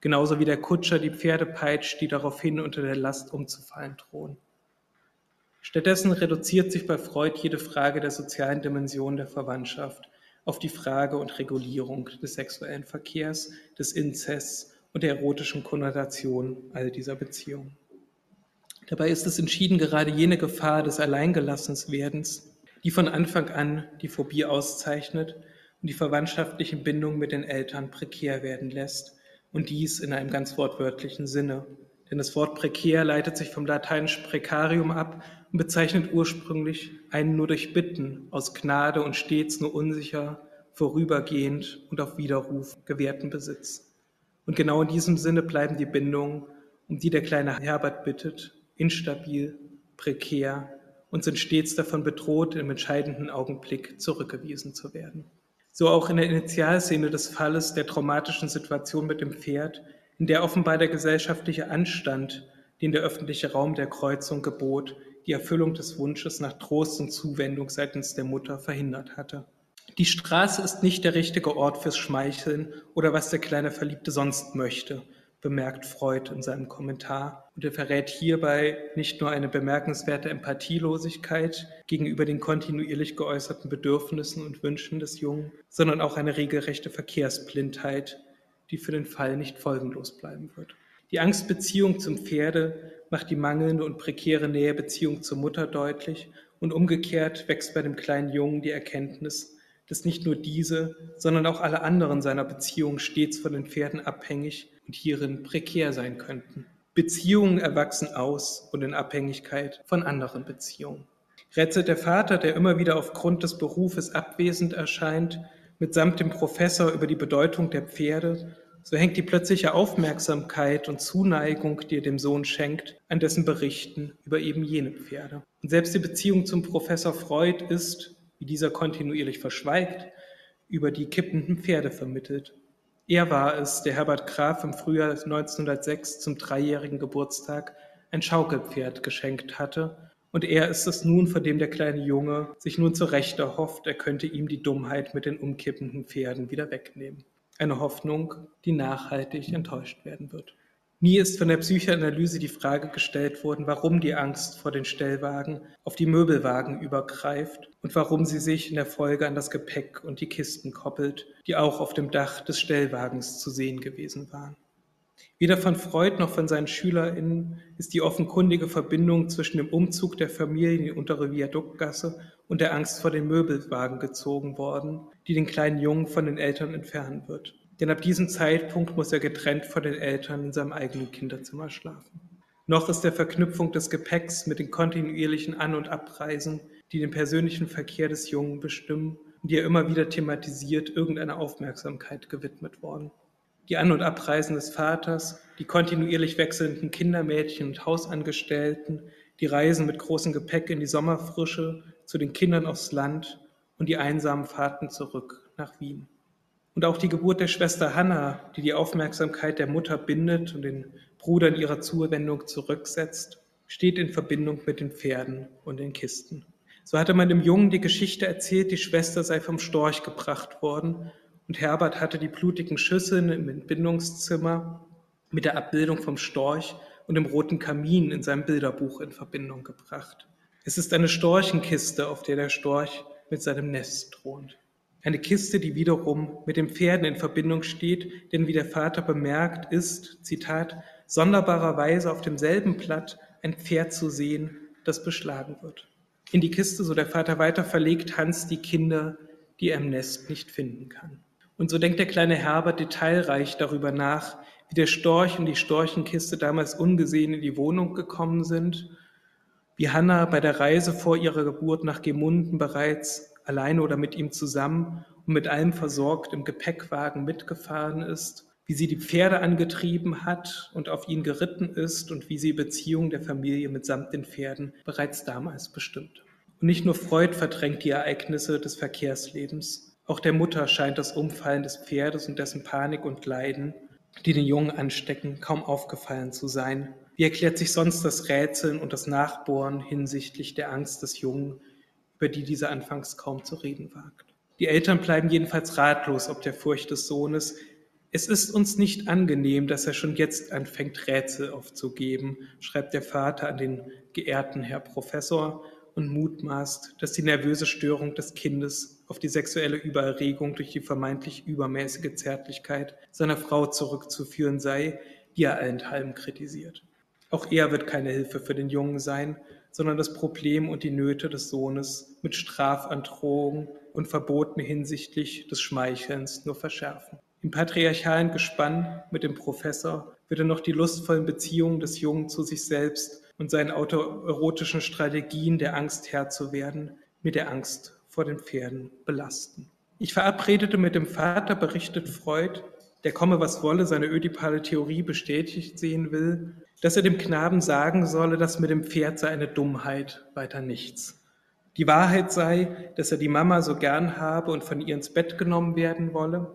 Genauso wie der Kutscher die Pferde peitscht, die daraufhin unter der Last umzufallen drohen. Stattdessen reduziert sich bei Freud jede Frage der sozialen Dimension der Verwandtschaft auf die Frage und Regulierung des sexuellen Verkehrs, des Inzests und der erotischen Konnotation all dieser Beziehungen. Dabei ist es entschieden gerade jene Gefahr des Alleingelassenswerdens, die von Anfang an die Phobie auszeichnet und die verwandtschaftlichen Bindungen mit den Eltern prekär werden lässt, und dies in einem ganz wortwörtlichen Sinne. Denn das Wort prekär leitet sich vom lateinischen precarium ab und bezeichnet ursprünglich einen nur durch Bitten aus Gnade und stets nur unsicher, vorübergehend und auf Widerruf gewährten Besitz. Und genau in diesem Sinne bleiben die Bindungen, um die der kleine Herbert bittet, instabil, prekär und sind stets davon bedroht, im entscheidenden Augenblick zurückgewiesen zu werden. So auch in der Initialszene des Falles der traumatischen Situation mit dem Pferd, in der offenbar der gesellschaftliche Anstand, den der öffentliche Raum der Kreuzung gebot, die Erfüllung des Wunsches nach Trost und Zuwendung seitens der Mutter verhindert hatte. Die Straße ist nicht der richtige Ort fürs Schmeicheln oder was der kleine Verliebte sonst möchte, bemerkt Freud in seinem Kommentar. Und er verrät hierbei nicht nur eine bemerkenswerte Empathielosigkeit gegenüber den kontinuierlich geäußerten Bedürfnissen und Wünschen des Jungen, sondern auch eine regelrechte Verkehrsblindheit, die für den Fall nicht folgenlos bleiben wird. Die Angstbeziehung zum Pferde macht die mangelnde und prekäre Nähebeziehung zur Mutter deutlich und umgekehrt wächst bei dem kleinen Jungen die Erkenntnis, dass nicht nur diese, sondern auch alle anderen seiner Beziehungen stets von den Pferden abhängig und hierin prekär sein könnten. Beziehungen erwachsen aus und in Abhängigkeit von anderen Beziehungen. Rätselt der Vater, der immer wieder aufgrund des Berufes abwesend erscheint, mitsamt dem Professor über die Bedeutung der Pferde so hängt die plötzliche Aufmerksamkeit und Zuneigung, die er dem Sohn schenkt, an dessen Berichten über eben jene Pferde. Und selbst die Beziehung zum Professor Freud ist, wie dieser kontinuierlich verschweigt, über die kippenden Pferde vermittelt. Er war es, der Herbert Graf im Frühjahr 1906 zum dreijährigen Geburtstag ein Schaukelpferd geschenkt hatte, und er ist es nun, vor dem der kleine Junge sich nun zu Recht erhofft, er könnte ihm die Dummheit mit den umkippenden Pferden wieder wegnehmen. Eine Hoffnung, die nachhaltig enttäuscht werden wird. Nie ist von der Psychoanalyse die Frage gestellt worden, warum die Angst vor den Stellwagen auf die Möbelwagen übergreift und warum sie sich in der Folge an das Gepäck und die Kisten koppelt, die auch auf dem Dach des Stellwagens zu sehen gewesen waren. Weder von Freud noch von seinen SchülerInnen ist die offenkundige Verbindung zwischen dem Umzug der Familie in die untere Viaduktgasse und der Angst vor den Möbelwagen gezogen worden, die den kleinen Jungen von den Eltern entfernen wird. Denn ab diesem Zeitpunkt muss er getrennt von den Eltern in seinem eigenen Kinderzimmer schlafen. Noch ist der Verknüpfung des Gepäcks mit den kontinuierlichen An- und Abreisen, die den persönlichen Verkehr des Jungen bestimmen und die er immer wieder thematisiert, irgendeine Aufmerksamkeit gewidmet worden die An- und Abreisen des Vaters, die kontinuierlich wechselnden Kindermädchen und Hausangestellten, die Reisen mit großem Gepäck in die Sommerfrische, zu den Kindern aufs Land und die einsamen Fahrten zurück nach Wien. Und auch die Geburt der Schwester Hanna, die die Aufmerksamkeit der Mutter bindet und den Bruder in ihrer Zuwendung zurücksetzt, steht in Verbindung mit den Pferden und den Kisten. So hatte man dem Jungen die Geschichte erzählt, die Schwester sei vom Storch gebracht worden und Herbert hatte die blutigen Schüsseln im Entbindungszimmer mit der Abbildung vom Storch und dem roten Kamin in seinem Bilderbuch in Verbindung gebracht. Es ist eine Storchenkiste, auf der der Storch mit seinem Nest thront. Eine Kiste, die wiederum mit den Pferden in Verbindung steht, denn wie der Vater bemerkt, ist, Zitat, sonderbarerweise auf demselben Blatt ein Pferd zu sehen, das beschlagen wird. In die Kiste, so der Vater weiter verlegt, Hans die Kinder, die er im Nest nicht finden kann. Und so denkt der kleine Herbert detailreich darüber nach, wie der Storch und die Storchenkiste damals ungesehen in die Wohnung gekommen sind, wie Hannah bei der Reise vor ihrer Geburt nach Gemunden bereits alleine oder mit ihm zusammen und mit allem versorgt im Gepäckwagen mitgefahren ist wie sie die Pferde angetrieben hat und auf ihn geritten ist und wie sie Beziehung der Familie mitsamt den Pferden bereits damals bestimmt. Und nicht nur Freud verdrängt die Ereignisse des Verkehrslebens, auch der Mutter scheint das Umfallen des Pferdes und dessen Panik und Leiden, die den Jungen anstecken, kaum aufgefallen zu sein. Wie erklärt sich sonst das Rätseln und das Nachbohren hinsichtlich der Angst des Jungen, über die dieser anfangs kaum zu reden wagt? Die Eltern bleiben jedenfalls ratlos ob der Furcht des Sohnes, es ist uns nicht angenehm, dass er schon jetzt anfängt, Rätsel aufzugeben, schreibt der Vater an den geehrten Herr Professor und mutmaßt, dass die nervöse Störung des Kindes auf die sexuelle Übererregung durch die vermeintlich übermäßige Zärtlichkeit seiner Frau zurückzuführen sei, die er allenthalben kritisiert. Auch er wird keine Hilfe für den Jungen sein, sondern das Problem und die Nöte des Sohnes mit Strafandrohung und Verboten hinsichtlich des Schmeichelns nur verschärfen. Im patriarchalen Gespann mit dem Professor wird er noch die lustvollen Beziehungen des Jungen zu sich selbst und seinen autoerotischen Strategien der Angst Herr zu werden, mit der Angst vor den Pferden belasten. Ich verabredete mit dem Vater, berichtet Freud, der komme was wolle, seine ödipale Theorie bestätigt sehen will, dass er dem Knaben sagen solle, dass mit dem Pferd sei eine Dummheit, weiter nichts. Die Wahrheit sei, dass er die Mama so gern habe und von ihr ins Bett genommen werden wolle,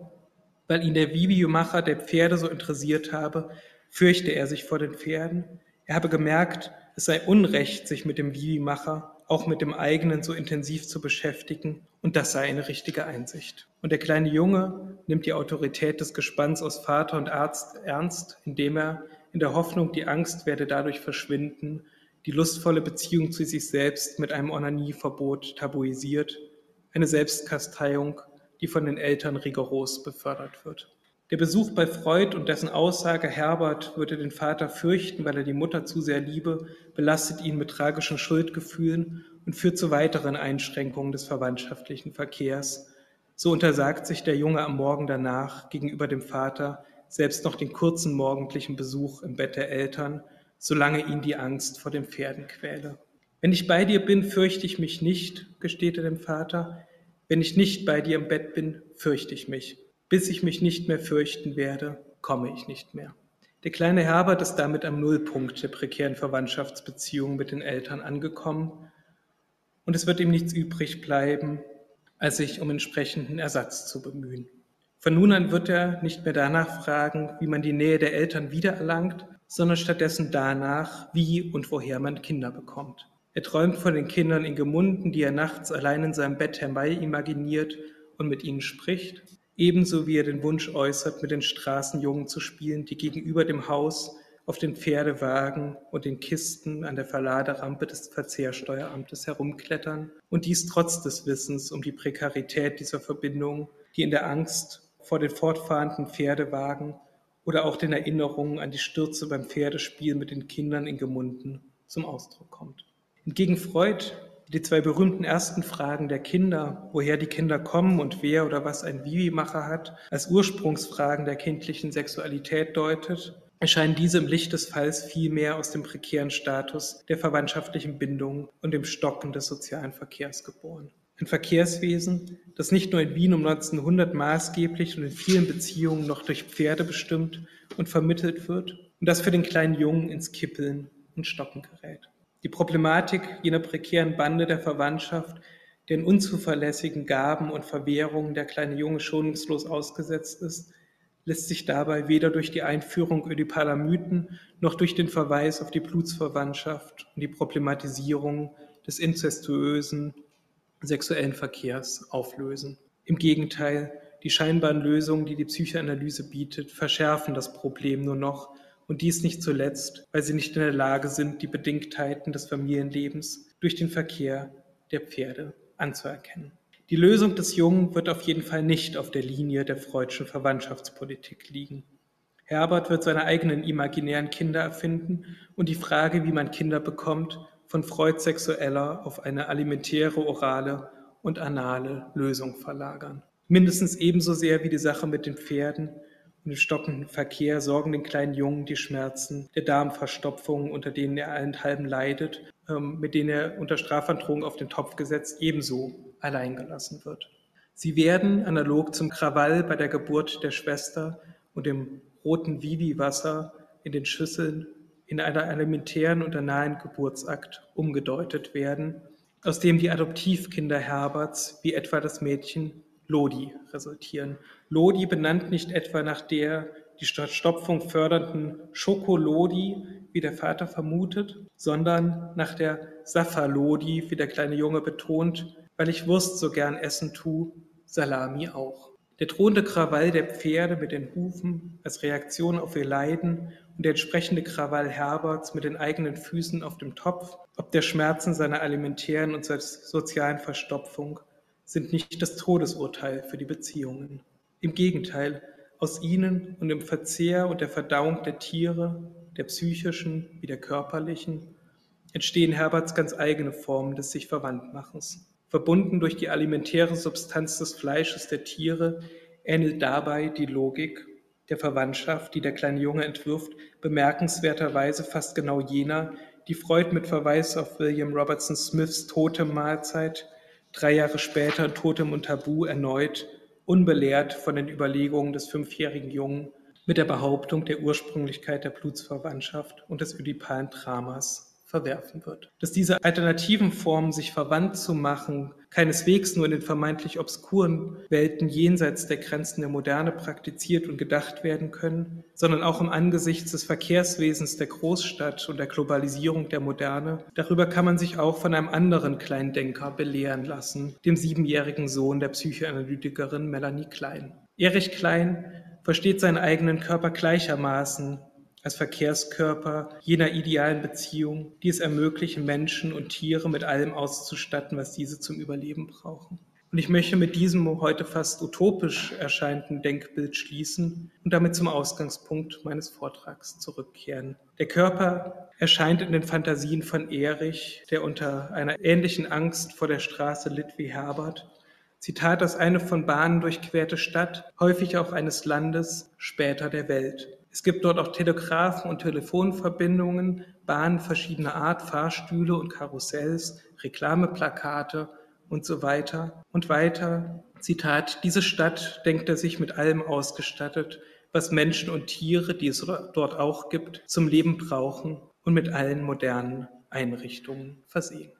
weil ihn der Videomacher der Pferde so interessiert habe, fürchte er sich vor den Pferden. Er habe gemerkt, es sei Unrecht, sich mit dem Videomacher, auch mit dem eigenen so intensiv zu beschäftigen, und das sei eine richtige Einsicht. Und der kleine Junge nimmt die Autorität des Gespanns aus Vater und Arzt ernst, indem er, in der Hoffnung, die Angst werde dadurch verschwinden, die lustvolle Beziehung zu sich selbst mit einem Onanieverbot tabuisiert, eine Selbstkasteiung, die von den Eltern rigoros befördert wird. Der Besuch bei Freud und dessen Aussage, Herbert würde den Vater fürchten, weil er die Mutter zu sehr liebe, belastet ihn mit tragischen Schuldgefühlen und führt zu weiteren Einschränkungen des verwandtschaftlichen Verkehrs. So untersagt sich der Junge am Morgen danach gegenüber dem Vater selbst noch den kurzen morgendlichen Besuch im Bett der Eltern, solange ihn die Angst vor den Pferden quäle. Wenn ich bei dir bin, fürchte ich mich nicht, gesteht er dem Vater. Wenn ich nicht bei dir im Bett bin, fürchte ich mich. Bis ich mich nicht mehr fürchten werde, komme ich nicht mehr. Der kleine Herbert ist damit am Nullpunkt der prekären Verwandtschaftsbeziehung mit den Eltern angekommen und es wird ihm nichts übrig bleiben, als sich um entsprechenden Ersatz zu bemühen. Von nun an wird er nicht mehr danach fragen, wie man die Nähe der Eltern wiedererlangt, sondern stattdessen danach, wie und woher man Kinder bekommt. Er träumt von den Kindern in Gemunden, die er nachts allein in seinem Bett herbei imaginiert und mit ihnen spricht, ebenso wie er den Wunsch äußert, mit den Straßenjungen zu spielen, die gegenüber dem Haus auf den Pferdewagen und den Kisten an der Verladerampe des Verzehrsteueramtes herumklettern und dies trotz des Wissens um die Prekarität dieser Verbindung, die in der Angst vor den fortfahrenden Pferdewagen oder auch den Erinnerungen an die Stürze beim Pferdespiel mit den Kindern in Gemunden zum Ausdruck kommt. Entgegen Freud, die zwei berühmten ersten Fragen der Kinder, woher die Kinder kommen und wer oder was ein Vivi-Macher hat, als Ursprungsfragen der kindlichen Sexualität deutet, erscheinen diese im Licht des Falls vielmehr aus dem prekären Status der verwandtschaftlichen Bindung und dem Stocken des sozialen Verkehrs geboren. Ein Verkehrswesen, das nicht nur in Wien um 1900 maßgeblich und in vielen Beziehungen noch durch Pferde bestimmt und vermittelt wird und das für den kleinen Jungen ins Kippeln und Stocken gerät. Die Problematik jener prekären Bande der Verwandtschaft, den unzuverlässigen Gaben und Verwehrungen der kleine Junge schonungslos ausgesetzt ist, lässt sich dabei weder durch die Einführung ödipaler Mythen noch durch den Verweis auf die Blutsverwandtschaft und die Problematisierung des inzestuösen sexuellen Verkehrs auflösen. Im Gegenteil, die scheinbaren Lösungen, die die Psychoanalyse bietet, verschärfen das Problem nur noch und dies nicht zuletzt, weil sie nicht in der Lage sind, die Bedingtheiten des Familienlebens durch den Verkehr der Pferde anzuerkennen. Die Lösung des Jungen wird auf jeden Fall nicht auf der Linie der freudschen Verwandtschaftspolitik liegen. Herbert wird seine eigenen imaginären Kinder erfinden und die Frage, wie man Kinder bekommt, von Freud sexueller auf eine alimentäre, orale und anale Lösung verlagern. Mindestens ebenso sehr wie die Sache mit den Pferden und dem stockenden Verkehr sorgen den kleinen Jungen die Schmerzen der Darmverstopfung, unter denen er allenthalben leidet, ähm, mit denen er unter Strafandrohung auf den Topf gesetzt ebenso allein gelassen wird. Sie werden, analog zum Krawall bei der Geburt der Schwester und dem roten Vivi-Wasser in den Schüsseln in einer elementären und nahen Geburtsakt umgedeutet werden, aus dem die Adoptivkinder Herberts, wie etwa das Mädchen Lodi, resultieren. Lodi benannt nicht etwa nach der die Stopfung fördernden Schokolodi, wie der Vater vermutet, sondern nach der Safalodi, wie der kleine Junge betont, weil ich Wurst so gern essen tu, Salami auch. Der drohende Krawall der Pferde mit den Hufen als Reaktion auf ihr Leiden und der entsprechende Krawall Herberts mit den eigenen Füßen auf dem Topf, ob der Schmerzen seiner alimentären und sozialen Verstopfung, sind nicht das Todesurteil für die Beziehungen. Im Gegenteil, aus ihnen und im Verzehr und der Verdauung der Tiere, der psychischen wie der körperlichen, entstehen Herberts ganz eigene Formen des sich Verwandtmachens. Verbunden durch die alimentäre Substanz des Fleisches der Tiere ähnelt dabei die Logik der Verwandtschaft, die der kleine Junge entwirft, bemerkenswerterweise fast genau jener, die Freud mit Verweis auf William Robertson Smiths Totem-Mahlzeit drei Jahre später in Totem und Tabu erneut, unbelehrt von den Überlegungen des fünfjährigen Jungen, mit der Behauptung der Ursprünglichkeit der Blutsverwandtschaft und des ödipalen Dramas verwerfen wird. Dass diese alternativen Formen, sich verwandt zu machen, keineswegs nur in den vermeintlich obskuren Welten jenseits der Grenzen der Moderne praktiziert und gedacht werden können, sondern auch im Angesicht des Verkehrswesens der Großstadt und der Globalisierung der Moderne, darüber kann man sich auch von einem anderen Kleindenker belehren lassen, dem siebenjährigen Sohn der Psychoanalytikerin Melanie Klein. Erich Klein versteht seinen eigenen Körper gleichermaßen als Verkehrskörper jener idealen Beziehung, die es ermöglichen, Menschen und Tiere mit allem auszustatten, was diese zum Überleben brauchen. Und ich möchte mit diesem heute fast utopisch erscheinenden Denkbild schließen und damit zum Ausgangspunkt meines Vortrags zurückkehren. Der Körper erscheint in den Fantasien von Erich, der unter einer ähnlichen Angst vor der Straße litt wie Herbert. Zitat aus eine von Bahnen durchquerte Stadt, häufig auch eines Landes, später der Welt. Es gibt dort auch Telegrafen und Telefonverbindungen, Bahnen verschiedener Art, Fahrstühle und Karussells, Reklameplakate und so weiter. Und weiter, Zitat, diese Stadt denkt er sich mit allem ausgestattet, was Menschen und Tiere, die es dort auch gibt, zum Leben brauchen und mit allen modernen Einrichtungen versehen.